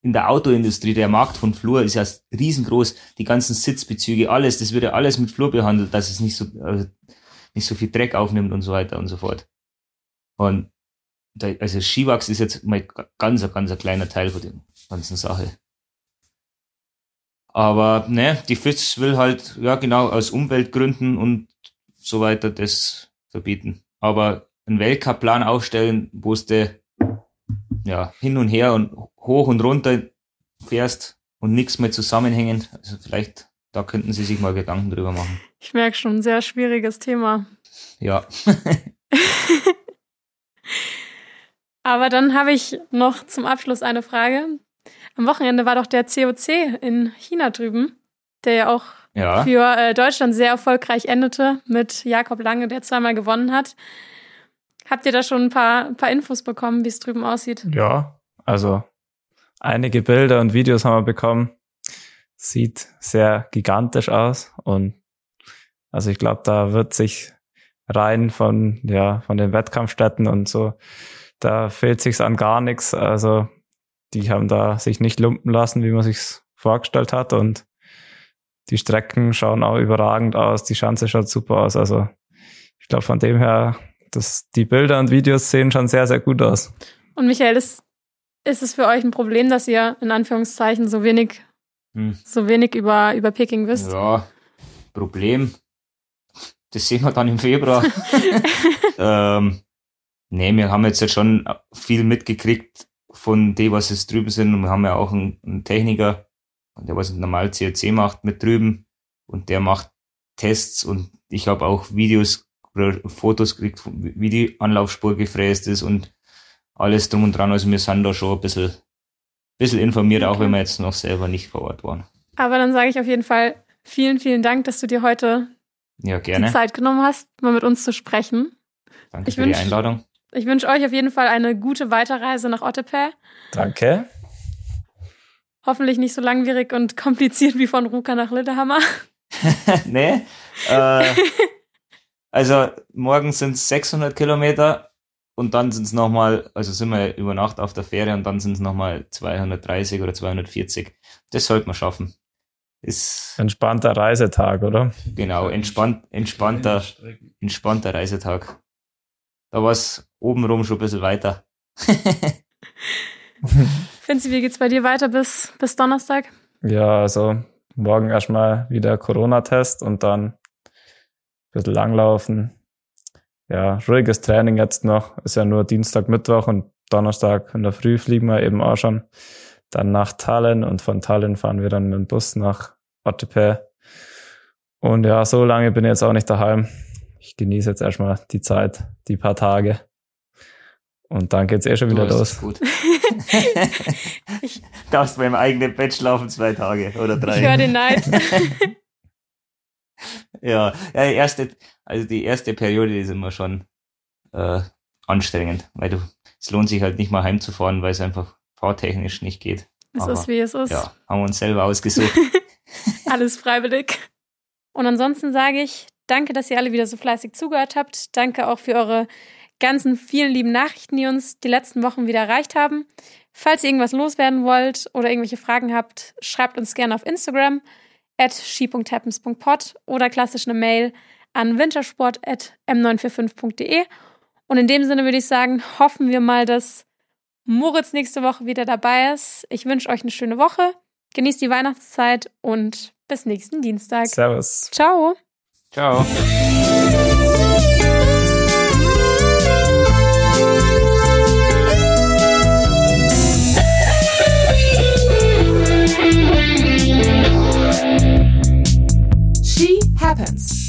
in der Autoindustrie, der Markt von Flur ist ja riesengroß, die ganzen Sitzbezüge, alles, das wird ja alles mit Flur behandelt, dass es nicht so, also nicht so viel Dreck aufnimmt und so weiter und so fort. Und da, also Skiwachs ist jetzt mal ganz, ganz ein kleiner Teil von der ganzen Sache. Aber ne, die FIS will halt, ja genau, aus Umweltgründen und so weiter das verbieten. Aber einen Weltcup-Plan aufstellen, wo es de, ja, hin und her und hoch und runter fährst und nichts mehr zusammenhängend. Also vielleicht, da könnten sie sich mal Gedanken drüber machen. Ich merke schon, ein sehr schwieriges Thema. Ja. Aber dann habe ich noch zum Abschluss eine Frage. Am Wochenende war doch der COC in China drüben, der ja auch Ja. für äh, Deutschland sehr erfolgreich endete mit Jakob Lange, der zweimal gewonnen hat. Habt ihr da schon ein paar, ein paar Infos bekommen, wie es drüben aussieht? Ja, also einige Bilder und Videos haben wir bekommen. Sieht sehr gigantisch aus und also ich glaube, da wird sich rein von ja von den Wettkampfstätten und so, da fehlt sich's an gar nichts. Also die haben da sich nicht lumpen lassen, wie man sich's vorgestellt hat und die Strecken schauen auch überragend aus, die Schanze schaut super aus. Also ich glaube von dem her, dass die Bilder und Videos sehen schon sehr sehr gut aus. Und Michael, ist, ist es für euch ein Problem, dass ihr in Anführungszeichen so wenig, Hm. so wenig über, über Peking wisst? Ja, Problem. Das sehen wir dann im Februar. ähm, nee, wir haben jetzt ja schon viel mitgekriegt von dem, was es drüben sind. Und wir haben ja auch einen, einen Techniker, der was normal COC macht mit drüben. Und der macht Tests und ich habe auch Videos oder Fotos gekriegt, wie die Anlaufspur gefräst ist und alles drum und dran. Also wir sind da schon ein bisschen, bisschen informiert, auch Okay. wenn wir jetzt noch selber nicht vor Ort waren. Aber dann sage ich auf jeden Fall vielen, vielen Dank, dass du dir heute Ja, die. Zeit genommen hast, mal mit uns zu sprechen. Danke Ich für die wünsch- Einladung. Ich wünsche euch auf jeden Fall eine gute Weiterreise nach Ottepää. Danke. Hoffentlich nicht so langwierig und kompliziert wie von Ruka nach Lillehammer. nee. Äh, also morgen sind es 600 Kilometer und dann sind es nochmal, also sind wir über Nacht auf der Fähre und dann sind es nochmal 230 oder 240. Das sollte man schaffen. Ist Entspannter Reisetag, oder? genau entspannt, entspannter, entspannter Reisetag. Da war es obenrum schon ein bisschen weiter. Finzi, wie geht's bei dir weiter bis, bis Donnerstag? Ja, also morgen erstmal wieder Corona-Test und dann bisschen langlaufen. Ja, ruhiges Training jetzt noch. Ist ja nur Dienstag, Mittwoch und Donnerstag in der Früh fliegen wir eben auch schon. Dann nach Tallinn und von Tallinn fahren wir dann mit dem Bus nach Ottepää. Und ja, so lange bin ich jetzt auch nicht daheim. Ich genieße jetzt erstmal die Zeit, die paar Tage. Und dann geht's eh schon wieder Du los. Gut. Darfst beim eigenen Bett schlafen zwei Tage oder drei. Ich höre den Neid. Ja, ja, die erste, also die erste Periode die ist immer schon äh, anstrengend, weil du, es lohnt sich halt nicht mal heimzufahren, weil es einfach fahrtechnisch nicht geht. Es Aber, ist, wie es ist. Ja, haben wir uns selber ausgesucht. Alles freiwillig. Und ansonsten sage ich, danke, dass ihr alle wieder so fleißig zugehört habt. Danke auch für eure ganzen vielen lieben Nachrichten, die uns die letzten Wochen wieder erreicht haben. Falls ihr irgendwas loswerden wollt oder irgendwelche Fragen habt, schreibt uns gerne auf Instagram at she.happens.pod oder klassisch eine Mail an wintersport.m945.de. Und in dem Sinne würde ich sagen, hoffen wir mal, dass Moritz nächste Woche wieder dabei ist. Ich wünsche euch eine schöne Woche. Genießt die Weihnachtszeit und bis nächsten Dienstag. Servus. Ciao. Ciao. Happens.